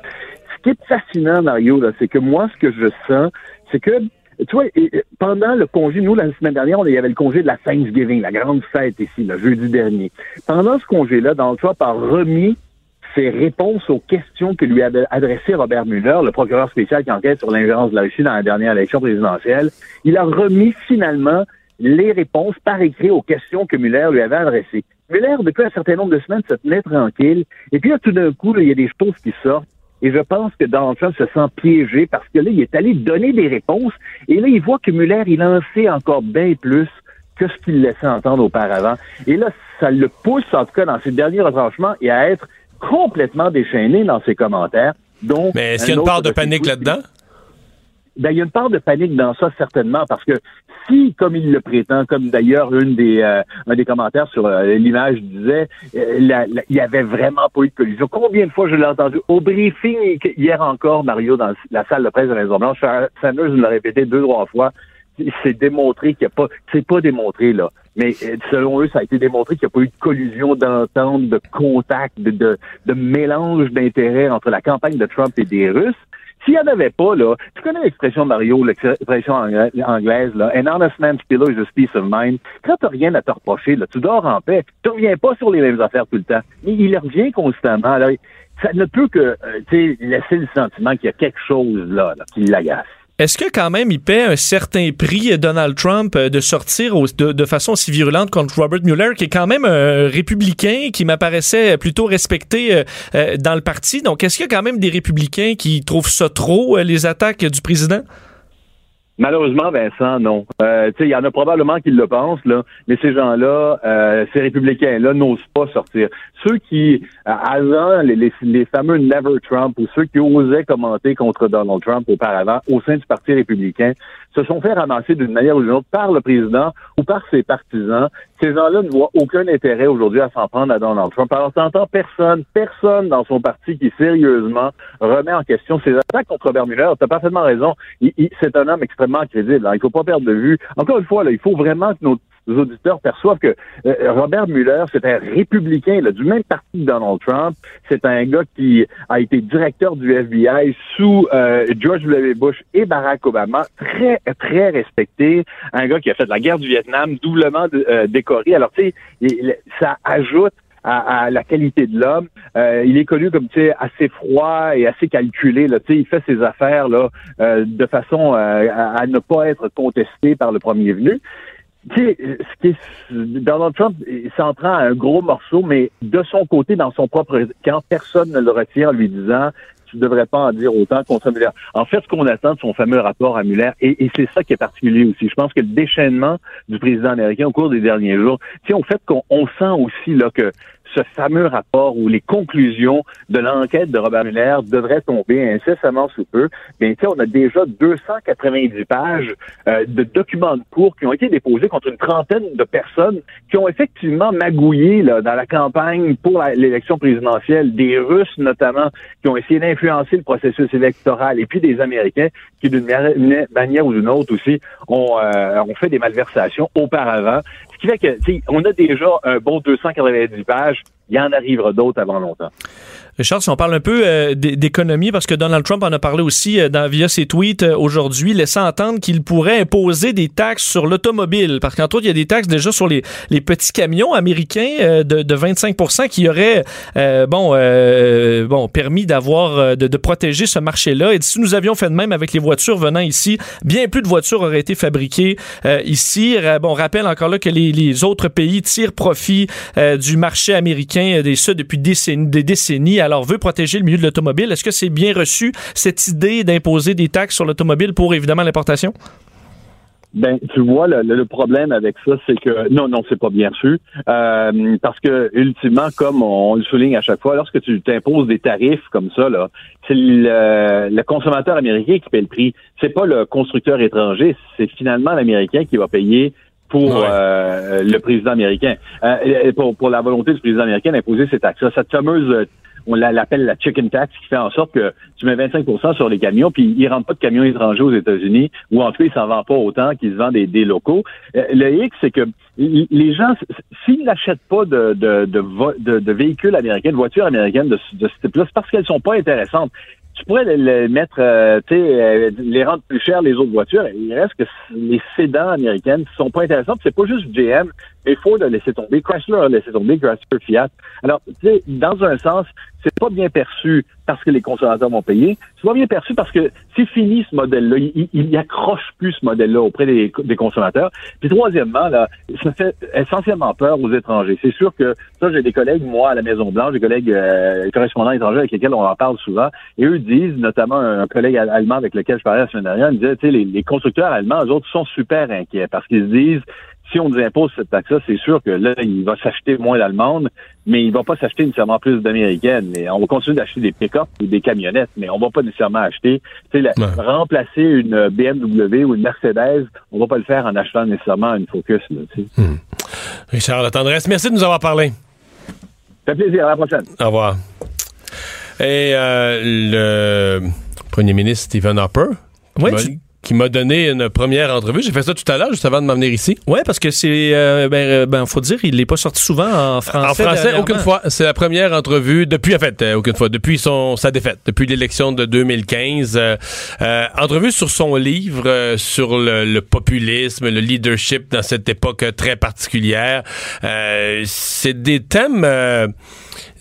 Ce qui est fascinant, Mario, là, c'est que moi, ce que je sens, c'est que tu vois, pendant le congé, nous, la semaine dernière, il y avait le congé de la Thanksgiving, la grande fête ici, le jeudi dernier. Pendant ce congé-là, Donald Trump a remis ses réponses aux questions que lui avait adressées Robert Mueller, le procureur spécial qui enquête sur l'ingérence de la Russie dans la dernière élection présidentielle. Il a remis finalement les réponses par écrit aux questions que Mueller lui avait adressées. Mueller, depuis un certain nombre de semaines, se tenait tranquille. Et puis là, tout d'un coup, il y a des choses qui sortent. Et je pense que Donald Trump se sent piégé parce que là, il est allé donner des réponses. Et là, il voit que Mueller, il en sait encore bien plus que ce qu'il laissait entendre auparavant. Et là, ça le pousse, en tout cas, dans ses derniers retranchements, et à être complètement déchaîné dans ses commentaires. Donc, Mais est-ce qu'il y a une part de panique là-dedans? Ben, il y a une part de panique dans ça, certainement, parce que si, comme il le prétend, comme d'ailleurs une des, euh, un des commentaires sur euh, l'image disait, euh, il y avait vraiment pas eu de collision. Combien de fois je l'ai entendu? Au briefing hier encore, Mario, dans la salle de presse de la Maison-Blanche, Sanders l'a répété deux, trois fois, c'est démontré qu'il n'y a pas, c'est pas démontré, là. Mais euh, selon eux, ça a été démontré qu'il n'y a pas eu de collusion d'entente, de contact, de, de, de mélange d'intérêts entre la campagne de Trump et des Russes. S'il n'y en avait pas, là, tu connais l'expression Mario, l'expression angla- anglaise, là, an honest man's pillow is his peace of mind. Quand t'as rien à te reprocher, là, tu dors en paix. Tu reviens pas sur les mêmes affaires tout le temps. Mais il revient constamment. Alors, ça ne peut que, euh, tu laisser le sentiment qu'il y a quelque chose là, là qui l'agace. Est-ce que quand même il paie un certain prix, euh, Donald Trump, euh, de sortir de, façon si virulente contre Robert Mueller, qui est quand même un républicain qui m'apparaissait plutôt respecté euh, dans le parti? Donc, est-ce qu'il y a quand même des républicains qui trouvent ça trop, les attaques du président? Malheureusement, Vincent, non. Euh, il y en a probablement qui le pensent, là, mais ces gens-là, euh, ces républicains-là, n'osent pas sortir. Ceux qui, euh, avant les, les, les fameux Never Trump, ou ceux qui osaient commenter contre Donald Trump auparavant au sein du Parti républicain, se sont fait ramasser d'une manière ou d'une autre par le président ou par ses partisans. Ces gens-là ne voient aucun intérêt aujourd'hui à s'en prendre à Donald Trump. Alors, t'entends personne, personne dans son parti qui sérieusement remet en question ses attaques contre Robert Mueller. T'as parfaitement raison. Il- il- c'est un homme extrêmement crédible. Alors, il faut pas perdre de vue. Encore une fois, là, il faut vraiment que nos nos auditeurs perçoivent que euh, Robert Mueller, c'est un républicain là, du même parti que Donald Trump. C'est un gars qui a été directeur du FBI sous euh, George W. Bush et Barack Obama. Très, très respecté. Un gars qui a fait la guerre du Vietnam, doublement euh, décoré. Alors, tu sais, ça ajoute à, la qualité de l'homme. Euh, il est connu comme tu sais assez froid et assez calculé. Là, tu sais, il fait ses affaires là euh, de façon euh, à ne pas être contesté par le premier venu. Tu sais, ce qui est, Donald Trump s'en prend à un gros morceau, mais de son côté, dans son propre camp, personne ne le retient en lui disant tu devrais pas en dire autant contre Muller. En fait, ce qu'on attend de son fameux rapport à Muller, et, c'est ça qui est particulier aussi. Je pense que le déchaînement du président américain au cours des derniers jours, tu sais, au fait qu'on on sent aussi là que ce fameux rapport ou les conclusions de l'enquête de Robert Mueller devraient tomber incessamment sous peu. Bien, tu on a déjà 290 pages euh, de documents de cours qui ont été déposés contre une trentaine de personnes qui ont effectivement magouillé là, dans la campagne pour l'élection présidentielle, des Russes notamment, qui ont essayé d'influencer le processus électoral, et puis des Américains qui, d'une manière- une manière ou d'une autre aussi, ont, euh, ont fait des malversations auparavant. Ce qui fait que, on a déjà un bon 290 pages il y en arrivera d'autres avant longtemps. Richard, si on parle un peu euh, d'économie, parce que Donald Trump en a parlé aussi euh, dans, via ses tweets euh, aujourd'hui, laissant entendre qu'il pourrait imposer des taxes sur l'automobile. Parce qu'entre autres, il y a des taxes déjà sur les, les petits camions américains de, de 25% qui auraient bon, bon, permis d'avoir de, protéger ce marché-là. Et si nous avions fait de même avec les voitures venant ici, bien plus de voitures auraient été fabriquées ici. Bon, on rappelle encore là que les, autres pays tirent profit du marché américain, des ça depuis des décennies alors veut protéger le milieu de l'automobile. Est-ce que c'est bien reçu, cette idée d'imposer des taxes sur l'automobile pour évidemment l'importation? Ben, tu vois, le, problème avec ça, c'est que non, non, c'est pas bien reçu. Euh, parce que ultimement, comme on, le souligne à chaque fois, lorsque tu t'imposes des tarifs comme ça, là, c'est le, consommateur américain qui paie le prix. C'est pas le constructeur étranger, c'est finalement l'américain qui va payer pour euh, le président américain, euh, pour, pour la volonté du président américain d'imposer ces taxes-là. Cette fameuse on l'appelle la chicken tax, qui fait en sorte que tu mets 25% sur les camions, puis il rentre pas de camions étrangers aux États-Unis, ou en tout cas, il s'en vend pas autant qu'ils vendent des, locaux. Euh, le X, c'est que les gens, s'ils n'achètent pas de, véhicules américains, de voitures américaines de, ce type-là, c'est parce qu'elles sont pas intéressantes tu pourrais les, mettre, euh, euh, les rendre plus chers les autres voitures. Il reste que les sédans américaines sont pas intéressants. C'est pas juste GM, mais Ford a laissé tomber, Chrysler a laissé tomber, Chrysler, Fiat. Alors, tu sais, dans un sens, c'est pas bien perçu parce que les consommateurs vont payer. C'est pas bien perçu parce que c'est fini ce modèle-là. Il, il, accroche plus ce modèle-là auprès des, consommateurs. Puis troisièmement, là, ça fait essentiellement peur aux étrangers. C'est sûr que ça, j'ai des collègues, moi, à la Maison Blanche, des collègues euh, correspondants étrangers avec lesquels on en parle souvent, et eux disent, notamment un, collègue allemand avec lequel je parlais la semaine dernière, il disait, tu sais, les, les constructeurs allemands, eux autres, sont super inquiets parce qu'ils se disent, si on nous impose cette taxe-là, c'est sûr que là, il va s'acheter moins d'allemandes, mais il va pas s'acheter nécessairement plus d'américaines. Mais on va continuer d'acheter des pick-up ou des camionnettes, mais on va pas nécessairement acheter. Tu sais, remplacer une BMW ou une Mercedes, on va pas le faire en achetant nécessairement une Focus. Là, hmm. Richard La Tendresse, merci de nous avoir parlé. Ça fait plaisir. À la prochaine. Au revoir. Et euh, le premier ministre Stephen Harper. Oui, qui m'a donné une première entrevue. J'ai fait ça tout à l'heure, juste avant de m'en venir ici. Oui, parce que c'est, euh, ben, euh, ben, faut dire, il n'est pas sorti souvent en français. En français, aucune fois. C'est la première entrevue depuis, en fait, euh, aucune fois, depuis son, sa défaite, depuis l'élection de 2015. entrevue sur son livre, sur le, populisme, le leadership dans cette époque très particulière. c'est des thèmes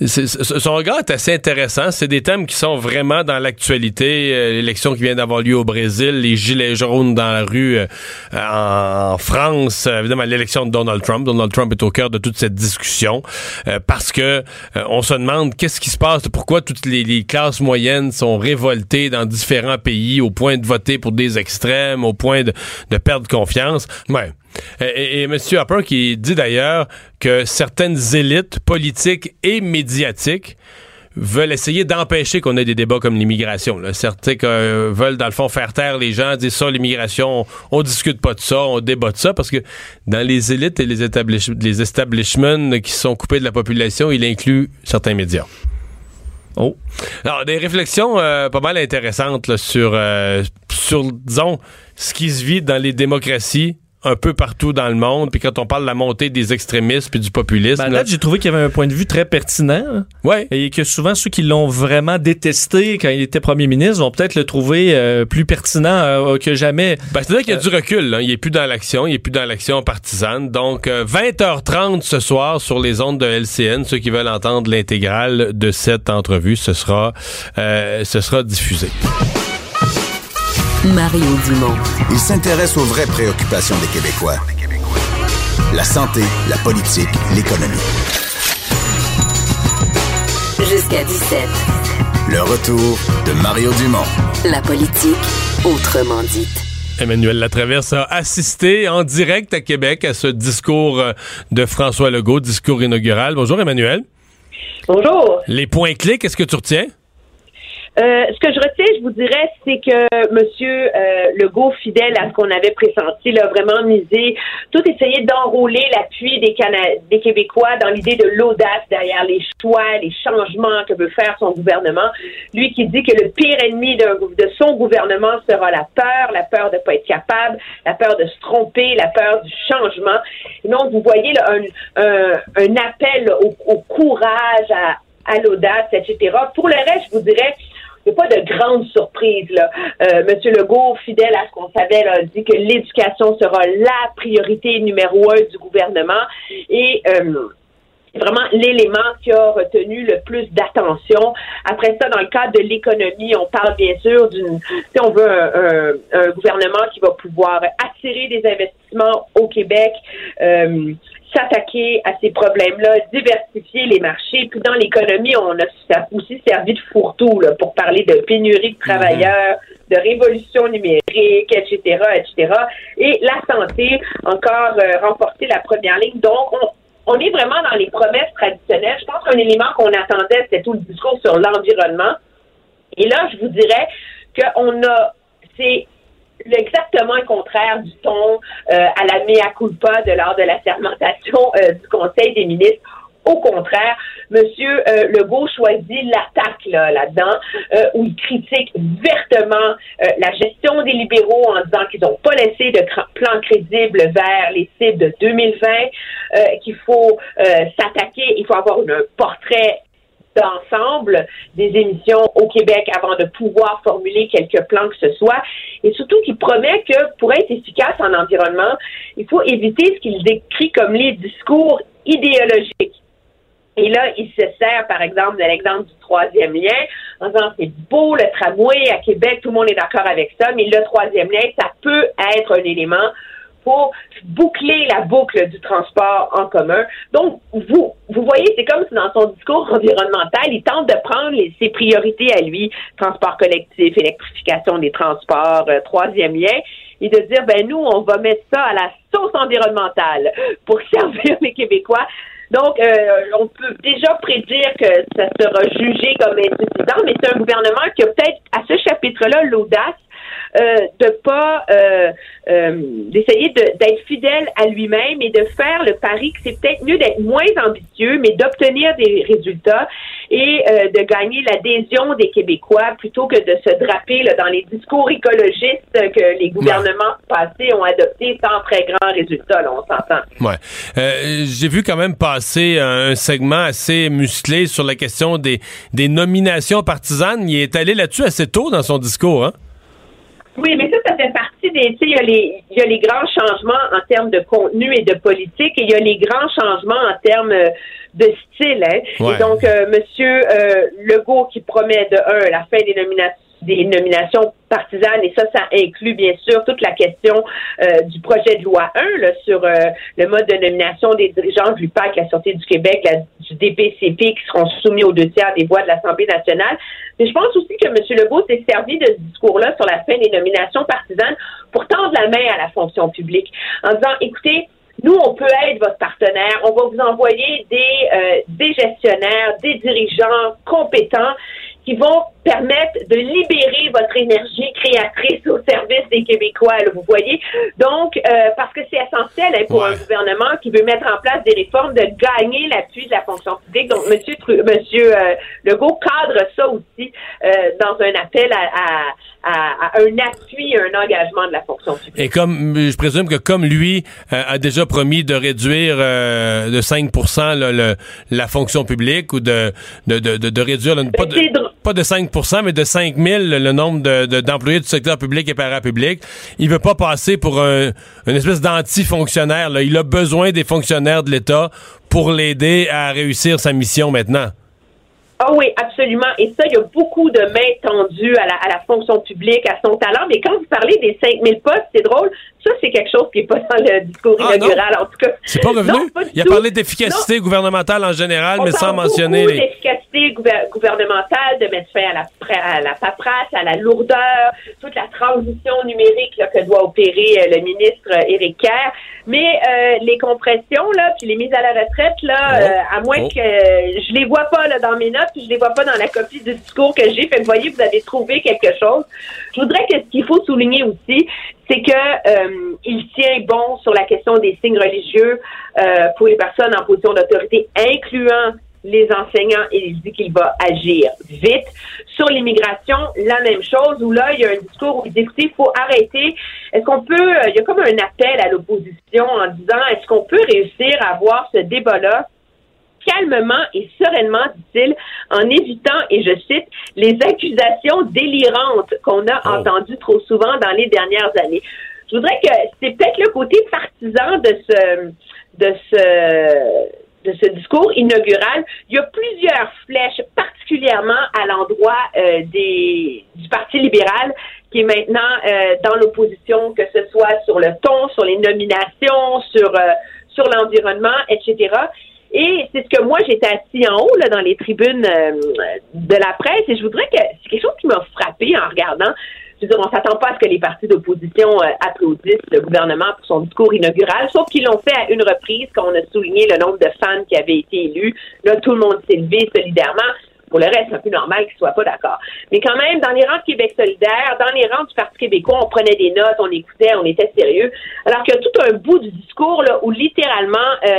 son regard est assez intéressant. C'est des thèmes qui sont vraiment dans l'actualité. Euh, l'élection qui vient d'avoir lieu au Brésil, les gilets jaunes dans la rue euh, en France, euh, évidemment l'élection de Donald Trump. Donald Trump est au cœur de toute cette discussion parce que on se demande qu'est-ce qui se passe, pourquoi toutes les, classes moyennes sont révoltées dans différents pays au point de voter pour des extrêmes, au point de, de perdre confiance. Ouais. Et, et, M. Harper qui dit d'ailleurs que certaines élites politiques et médiatiques veulent essayer d'empêcher qu'on ait des débats comme l'immigration. Certains euh, veulent, dans le fond, faire taire les gens, dire ça, l'immigration, on, discute pas de ça, on débat de ça, parce que dans les élites et les, les establishments qui sont coupés de la population, il inclut certains médias. Oh. Alors, des réflexions euh, pas mal intéressantes sur, euh, sur, disons, ce qui se vit dans les démocraties un peu partout dans le monde. Puis quand on parle de la montée des extrémistes puis du populisme. Ben, là, j'ai trouvé qu'il y avait un point de vue très pertinent. Hein. Ouais. Et que souvent, ceux qui l'ont vraiment détesté quand il était premier ministre vont peut-être le trouver euh, plus pertinent euh, que jamais. Ben, C'est-à-dire qu'il y a du recul. Là. Il est plus dans l'action. Il est plus dans l'action partisane. Donc, 20h30 euh, ce soir sur les ondes de LCN. Ceux qui veulent entendre l'intégrale de cette entrevue, ce sera, ce sera diffusé. Mario Dumont. Il s'intéresse aux vraies préoccupations des Québécois. La santé, la politique, l'économie. Jusqu'à 17. Le retour de Mario Dumont. La politique, autrement dite. Emmanuel Latraverse a assisté en direct à Québec à ce discours euh, de François Legault, discours inaugural. Bonjour Emmanuel. Bonjour. Les points clés, qu'est-ce que tu retiens? Euh, ce que je retiens, je vous dirais, c'est que Monsieur euh, Legault, fidèle à ce qu'on avait pressenti, l'a vraiment misé, tout essayé d'enrôler l'appui des, Québécois dans l'idée de l'audace derrière les choix, les changements que veut faire son gouvernement. Lui qui dit que le pire ennemi de, son gouvernement sera la peur, la peur de ne pas être capable, la peur de se tromper, la peur du changement. Donc, vous voyez là, un, appel au, courage, à, à l'audace, etc. Pour le reste, je vous dirais, n'y a pas de grande surprise. Là. Euh, Monsieur Legault, fidèle à ce qu'on savait, là, dit que l'éducation sera la priorité numéro un du gouvernement. Et euh, vraiment l'élément qui a retenu le plus d'attention. Après ça, dans le cadre de l'économie, on parle bien sûr d'une, si on veut un, un, un, gouvernement qui va pouvoir attirer des investissements au Québec. Euh, s'attaquer à ces problèmes-là, diversifier les marchés. Puis dans l'économie, on a aussi servi de fourre-tout là, pour parler de pénurie de travailleurs, de révolution numérique, etc., etc. Et la santé, encore euh, remporter la première ligne. Donc, on, on est vraiment dans les promesses traditionnelles. Je pense qu'un élément qu'on attendait, c'était tout le discours sur l'environnement. Et là, je vous dirais qu'on a, c'est exactement le contraire du ton euh, à la mea culpa de lors de la sermentation euh, du Conseil des ministres. Au contraire, Monsieur euh, Legault choisit l'attaque là, là-dedans, euh, où il critique vertement euh, la gestion des libéraux en disant qu'ils n'ont pas laissé de plan crédible vers les cibles de 2020, euh, qu'il faut euh, s'attaquer, il faut avoir un portrait d'ensemble des émissions au Québec avant de pouvoir formuler quelques plans que ce soit. Et surtout qu'il promet que pour être efficace en environnement, il faut éviter ce qu'il décrit comme les discours idéologiques. Et là, il se sert, par exemple, de l'exemple du troisième lien, en disant c'est beau le tramway à Québec, tout le monde est d'accord avec ça, mais le troisième lien, ça peut être un élément boucler la boucle du transport en commun. Donc, vous, vous voyez, c'est comme si dans son discours environnemental, il tente de prendre ses priorités à lui, transport collectif, électrification des transports, euh, troisième lien, et de dire, ben nous, on va mettre ça à la sauce environnementale pour servir les Québécois. Donc, euh, on peut déjà prédire que ça sera jugé comme insuffisant, mais c'est un gouvernement qui a peut-être à ce chapitre-là l'audace de pas euh, euh, d'essayer d'être fidèle à lui-même et de faire le pari que c'est peut-être mieux d'être moins ambitieux, mais d'obtenir des résultats et euh, de gagner l'adhésion des Québécois plutôt que de se draper là, dans les discours écologistes que les gouvernements passés ont adoptés sans très grands résultats. Là, on s'entend. Ouais. Euh, J'ai vu quand même passer un segment assez musclé sur la question des, des nominations partisanes. Il est allé là-dessus assez tôt dans son discours. Hein? Oui, mais ça, ça fait partie des. Tu sais, il y, a les, il y a les grands changements en termes de contenu et de politique, et il y a les grands changements en termes de style. Hein. Ouais. Et donc, euh, Monsieur euh, Legault qui promet de un la fin des nominations des nominations partisanes et ça, ça inclut bien sûr toute la question euh, du projet de loi 1 là, sur euh, le mode de nomination des dirigeants du PAC, la Sûreté du Québec, du DPCP qui seront soumis aux deux tiers des voix de l'Assemblée nationale. Mais je pense aussi que M. Legault s'est servi de ce discours-là sur la fin des nominations partisanes pour tendre la main à la fonction publique en disant, écoutez, nous, on peut être votre partenaire. On va vous envoyer des, euh, des gestionnaires, des dirigeants compétents qui vont permettre de libérer votre énergie créatrice au service des Québécois, là, vous voyez? Donc, euh, parce que c'est essentiel hein, pour Ouais. un gouvernement qui veut mettre en place des réformes, de gagner l'appui de la fonction publique. Donc, Monsieur, Tru- Monsieur euh, Legault cadre ça aussi euh, dans un appel à, à, à- à un appui, un engagement de la fonction publique. Et comme je présume que comme lui euh, a déjà promis de réduire euh, de 5 là, le, la fonction publique ou de de, de, de, réduire le- pas, de, pas de 5 mais de 5 000 le, nombre de- de- d'employés du secteur public et parapublic. Il veut pas passer pour un, une espèce d'anti-fonctionnaire. Il a besoin des fonctionnaires de l'État pour l'aider à réussir sa mission maintenant. Ah oui, absolument. Et ça, il y a beaucoup de mains tendues à la, à la fonction publique, à son talent. Mais quand vous parlez des 5000 postes, c'est drôle. Ça, c'est quelque chose qui n'est pas dans le discours Ah, non? inaugural, en tout cas. C'est pas revenu? Non, pas Il a tout. parlé d'efficacité gouvernementale en général, On mais sans mentionner les... d'efficacité gouver- gouvernementale, de mettre fin à la, à la paperasse, à la lourdeur, toute la transition numérique là, que doit opérer euh, le ministre euh, Éric Kerr. Mais euh, les compressions, là, puis les mises à la retraite, là, euh, à moins Oh. que euh, je les vois pas là, dans mes notes, puis je les vois pas dans la copie du discours que j'ai. Fait que voyez, vous avez trouvé quelque chose. Je voudrais que ce qu'il faut souligner aussi, c'est que euh, il tient bon sur la question des signes religieux euh, pour les personnes en position d'autorité, incluant les enseignants, et il dit qu'il va agir vite. Sur l'immigration, la même chose, où là, il y a un discours où il dit, écoutez, il faut arrêter. Est-ce qu'on peut, euh, il y a comme un appel à l'opposition en disant, est-ce qu'on peut réussir à avoir ce débat-là? Calmement et sereinement, dit-il, en évitant, et je cite, les accusations délirantes qu'on a Oh. entendues trop souvent dans les dernières années. Je voudrais que c'est peut-être le côté partisan de ce de ce de ce discours inaugural. Il y a plusieurs flèches, particulièrement à l'endroit euh, des du Parti libéral, qui est maintenant euh, dans l'opposition, que ce soit sur le ton, sur les nominations, sur euh, sur l'environnement, etc. Et c'est ce que moi, j'étais assis en haut là, dans les tribunes euh, de la presse et je voudrais que c'est quelque chose qui m'a frappé en regardant. Je veux dire, on s'attend pas à ce que les partis d'opposition euh, applaudissent le gouvernement pour son discours inaugural, sauf qu'ils l'ont fait à une reprise quand on a souligné le nombre de femmes qui avaient été élues. Là, tout le monde s'est levé solidairement. Pour le reste, c'est un peu normal qu'ils soient pas d'accord. Mais quand même, dans les rangs de Québec solidaire, dans les rangs du Parti québécois, on prenait des notes, on écoutait, on était sérieux. Alors qu'il y a tout un bout du discours là, où littéralement euh,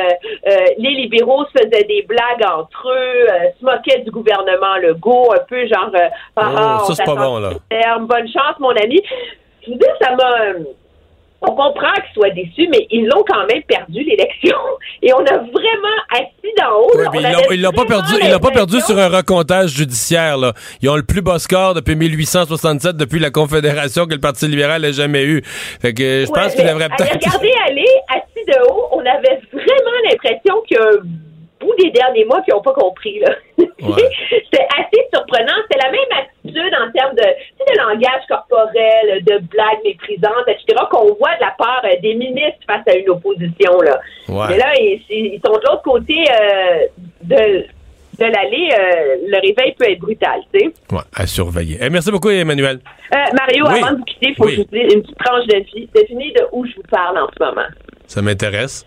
euh, les libéraux se faisaient des blagues entre eux, euh, se moquaient du gouvernement Legault, un peu genre euh, Ah, Oh, on ça, c'est pas bon, là. bonne chance, mon ami. Je veux dire, ça m'a. On comprend qu'ils soient déçus, mais ils l'ont quand même perdu l'élection. Et on a vraiment assis d'en haut. Là, mais on ils l'ont- pas perdu, ils l'ont pas perdu sur un recomptage judiciaire. Là. Ils ont le plus bas score depuis 1867, depuis la Confédération que le Parti libéral ait jamais eu. Fait que je Ouais, pense qu'il devrait peut-être. regarder aller assis de haut, on avait vraiment l'impression un bout des derniers mois qui n'ont pas compris. là. C'était assez surprenant. C'était la même attitude en termes de, de langage corporel, de blagues méprisantes, etc., qu'on voit de la part euh, des ministres face à une opposition. Là. Ouais. Mais là, ils, ils sont de l'autre côté euh, de, de l'allée. euh, le réveil peut être brutal, tu sais. Ouais, à surveiller. Eh, merci beaucoup, Emmanuel. Euh, Mario, Oui. avant de vous quitter, il faut Oui. que je vous dise une petite tranche de vie. Devinez de où je vous parle en ce moment. Ça m'intéresse.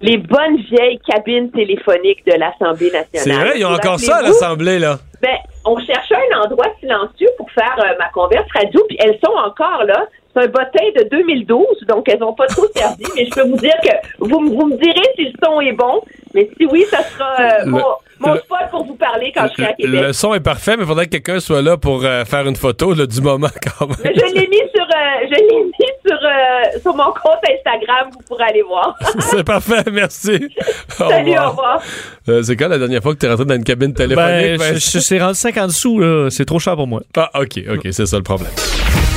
Les bonnes vieilles cabines téléphoniques de l'Assemblée nationale. C'est vrai, ils ont Vous encore ça à l'Assemblée, là. Ben, on cherchait un endroit silencieux pour faire euh, ma converse radio, puis elles sont encore là. C'est un bottin de 2012, donc elles n'ont pas trop servi, mais je peux vous dire que vous, vous me direz si le son est bon, mais si oui, ça sera euh, Le- mon, mon le- spot pour vous parler quand je serai à Québec. Le son est parfait, mais il faudrait que quelqu'un soit là pour euh, faire une photo là, du moment quand même. Mais Je l'ai mis sur, euh, je l'ai mis sur, euh, sur mon compte Instagram, vous pourrez aller voir. C'est parfait, merci. Au Salut, au revoir. Euh, c'est quand la dernière fois que tu es rentré dans une cabine téléphonique? Ben, Vincent? je- je- c'est rendu 50 sous, là. C'est trop cher pour moi. Ah, OK, OK, c'est ça le problème.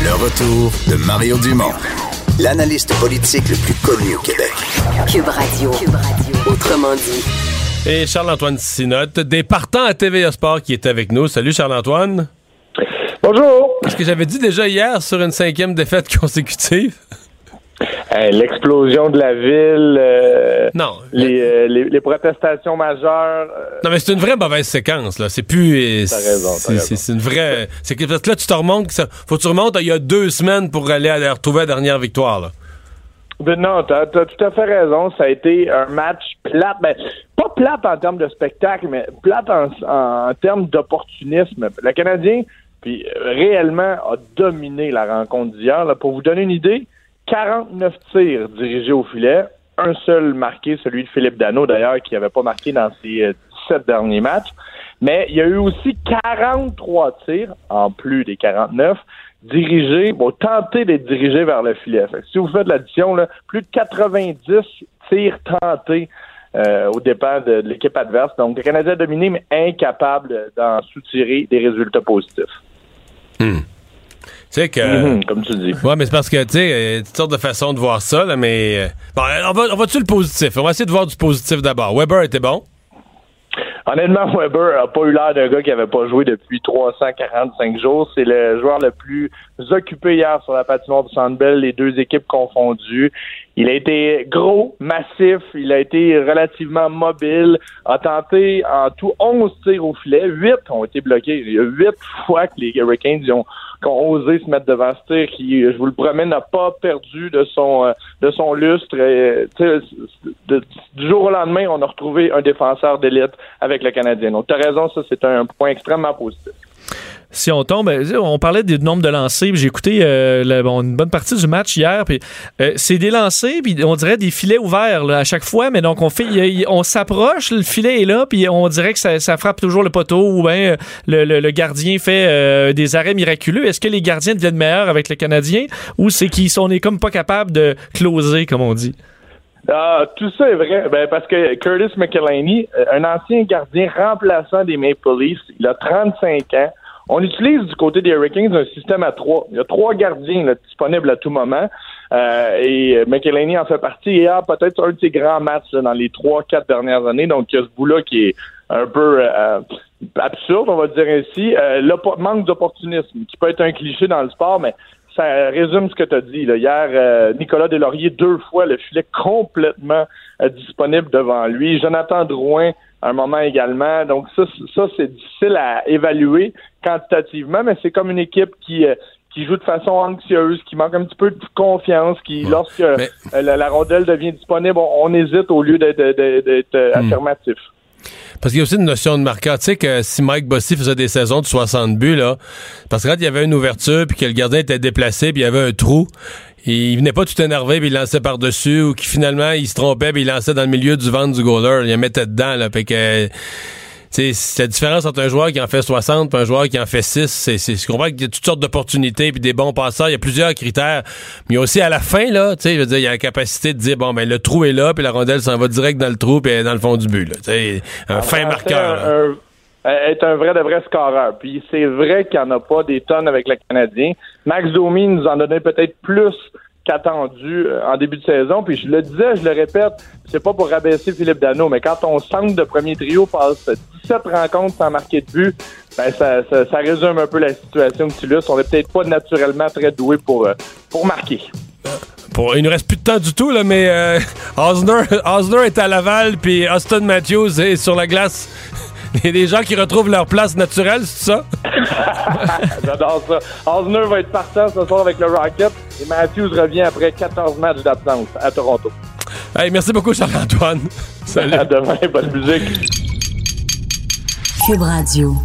Le retour de Mario Dumont, l'analyste politique le plus connu au Québec. Cube Radio. Cube Radio. Autrement dit. Et Charles-Antoine Sinotte, des partants à TVA Sport qui est avec nous. Salut Charles-Antoine. Bonjour. Est-ce que j'avais dit déjà hier sur une cinquième défaite consécutive? L'explosion de la ville, euh, Non. les, euh, les, les protestations majeures. euh, Non, mais c'est une vraie mauvaise séquence, là. C'est plus. T'as raison, t'as c'est- une vraie. C'est que parce que là, tu te remontes. ça- Faut que tu remontes à il y a deux semaines pour aller, aller retrouver la dernière victoire, là. ben non, t'as as tout à fait raison. Ça a été un match plate. Ben, pas plate en termes de spectacle, mais plate en, en termes d'opportunisme. Le Canadien, puis réellement, a dominé la rencontre d'hier. Pour vous donner une idée, 49 tirs dirigés au filet. Un seul marqué, celui de Philippe Dano, d'ailleurs, qui n'avait pas marqué dans ses euh, 17 derniers matchs. Mais il y a eu aussi 43 tirs, en plus des 49, dirigés, bon, tentés d'être dirigés vers le filet. Si vous faites l'addition, plus de 90 tirs tentés euh, au départ de, l'équipe adverse. Donc, le Canadien dominé, mais incapable d'en soutirer des résultats positifs. Tu sais que. Mhm, comme tu dis. Ouais, mais c'est parce que, tu sais, euh, toutes sortes de façons de voir ça, là, mais. euh, Bon, on va, on va-tu le positif? On va essayer de voir du positif d'abord. Weber était bon? Honnêtement, Weber a pas eu l'air d'un gars qui avait pas joué depuis 345 jours. C'est le joueur le plus occupé hier sur la patinoire du Centre Bell, les deux équipes confondues. Il a été gros, massif, il a été relativement mobile, a tenté en tout 11 tirs au filet, 8 ont été bloqués. Il y a 8 fois que les Hurricanes ont, osé se mettre devant ce tir qui, je vous le promets, n'a pas perdu de son euh, de son lustre. De, du jour au lendemain, on a retrouvé un défenseur d'élite avec le Canadien. Donc, tu as raison, ça, c'est un point extrêmement positif si on tombe, ben, on parlait du nombre de lancers. J'ai écouté euh, une bonne partie du match hier. Euh, c'est des lancers, puis on dirait des filets ouverts à chaque fois. Mais donc on s'approche, le filet est là, puis on dirait que ça, frappe toujours le poteau ou bien le, gardien fait euh, des arrêts miraculeux. Est-ce que les gardiens deviennent meilleurs avec le Canadien ou c'est qu'ils sont comme pas capables de closer, comme on dit? Ah, tout ça est vrai. Ben, parce que Curtis McElhaney, un ancien gardien remplaçant des Maple Leafs, il a 35 ans. On utilise du côté des Hurricanes un système à trois. Il y a trois gardiens disponibles à tout moment. Euh, et McElhaney en fait partie et a peut-être un de ses grands matchs dans les trois, quatre dernières années. Donc, il y a ce bout-là qui est un peu euh, absurde, on va dire ainsi. Euh, le manque d'opportunisme, qui peut être un cliché dans le sport, mais ça résume ce que tu as dit. Là. Hier, euh, Nicolas Delaurier, deux fois, le filet complètement disponible devant lui. Jonathan Drouin, un moment également. Donc ça, ça c'est difficile à évaluer quantitativement, mais c'est comme une équipe qui euh, qui joue de façon anxieuse, qui manque un petit peu de confiance, qui lorsque euh, la, rondelle devient disponible, on, hésite au lieu d'être hmm. affirmatif. Parce qu'il y a aussi une notion de marqueur. Tu sais que si Mike Bossy faisait des saisons de 60 buts, là, parce que quand il y avait une ouverture, puis que le gardien était déplacé, puis il y avait un trou, il venait pas tout énervé puis il lançait par-dessus ou qui finalement il se trompait puis il lançait dans le milieu du ventre du goaler, il le mettait dedans là, que c'est la différence entre un joueur qui en fait 60 et un joueur qui en fait 6. C'est, c'est, je comprends qu'il y a toutes sortes d'opportunités puis des bons passeurs. Il y a plusieurs critères. Mais il y a aussi à la fin, là, tu sais, je veux dire, il y a la capacité de dire, bon, ben, le trou est là puis la rondelle s'en va direct dans le trou puis dans le fond du but, là. Tu sais, un fin marqueur. est un vrai de vrai scoreur. Puis c'est vrai qu'il n'y en a pas des tonnes avec le Canadien. Max Domi nous en donnait peut-être plus attendu euh, en début de saison. Puis je le disais, je le répète, c'est pas pour rabaisser Philippe Dano, mais quand on centre de premier trio passe 17 rencontres sans marquer de but, ben ça, ça, résume un peu la situation que tu luttes. On n'est peut-être pas naturellement très doué pour, euh, pour marquer. Pour, il nous reste plus de temps du tout, là, mais euh, Osner, est à Laval, puis Austin Matthews est sur la glace. Il y a des gens qui retrouvent leur place naturelle, c'est ça? J'adore ça. Osner va être partant ce soir avec le Rocket et Matthews revient après 14 matchs d'absence à Toronto. Hey, merci beaucoup, Charles-Antoine. Salut. À demain, bonne musique. Cube Radio.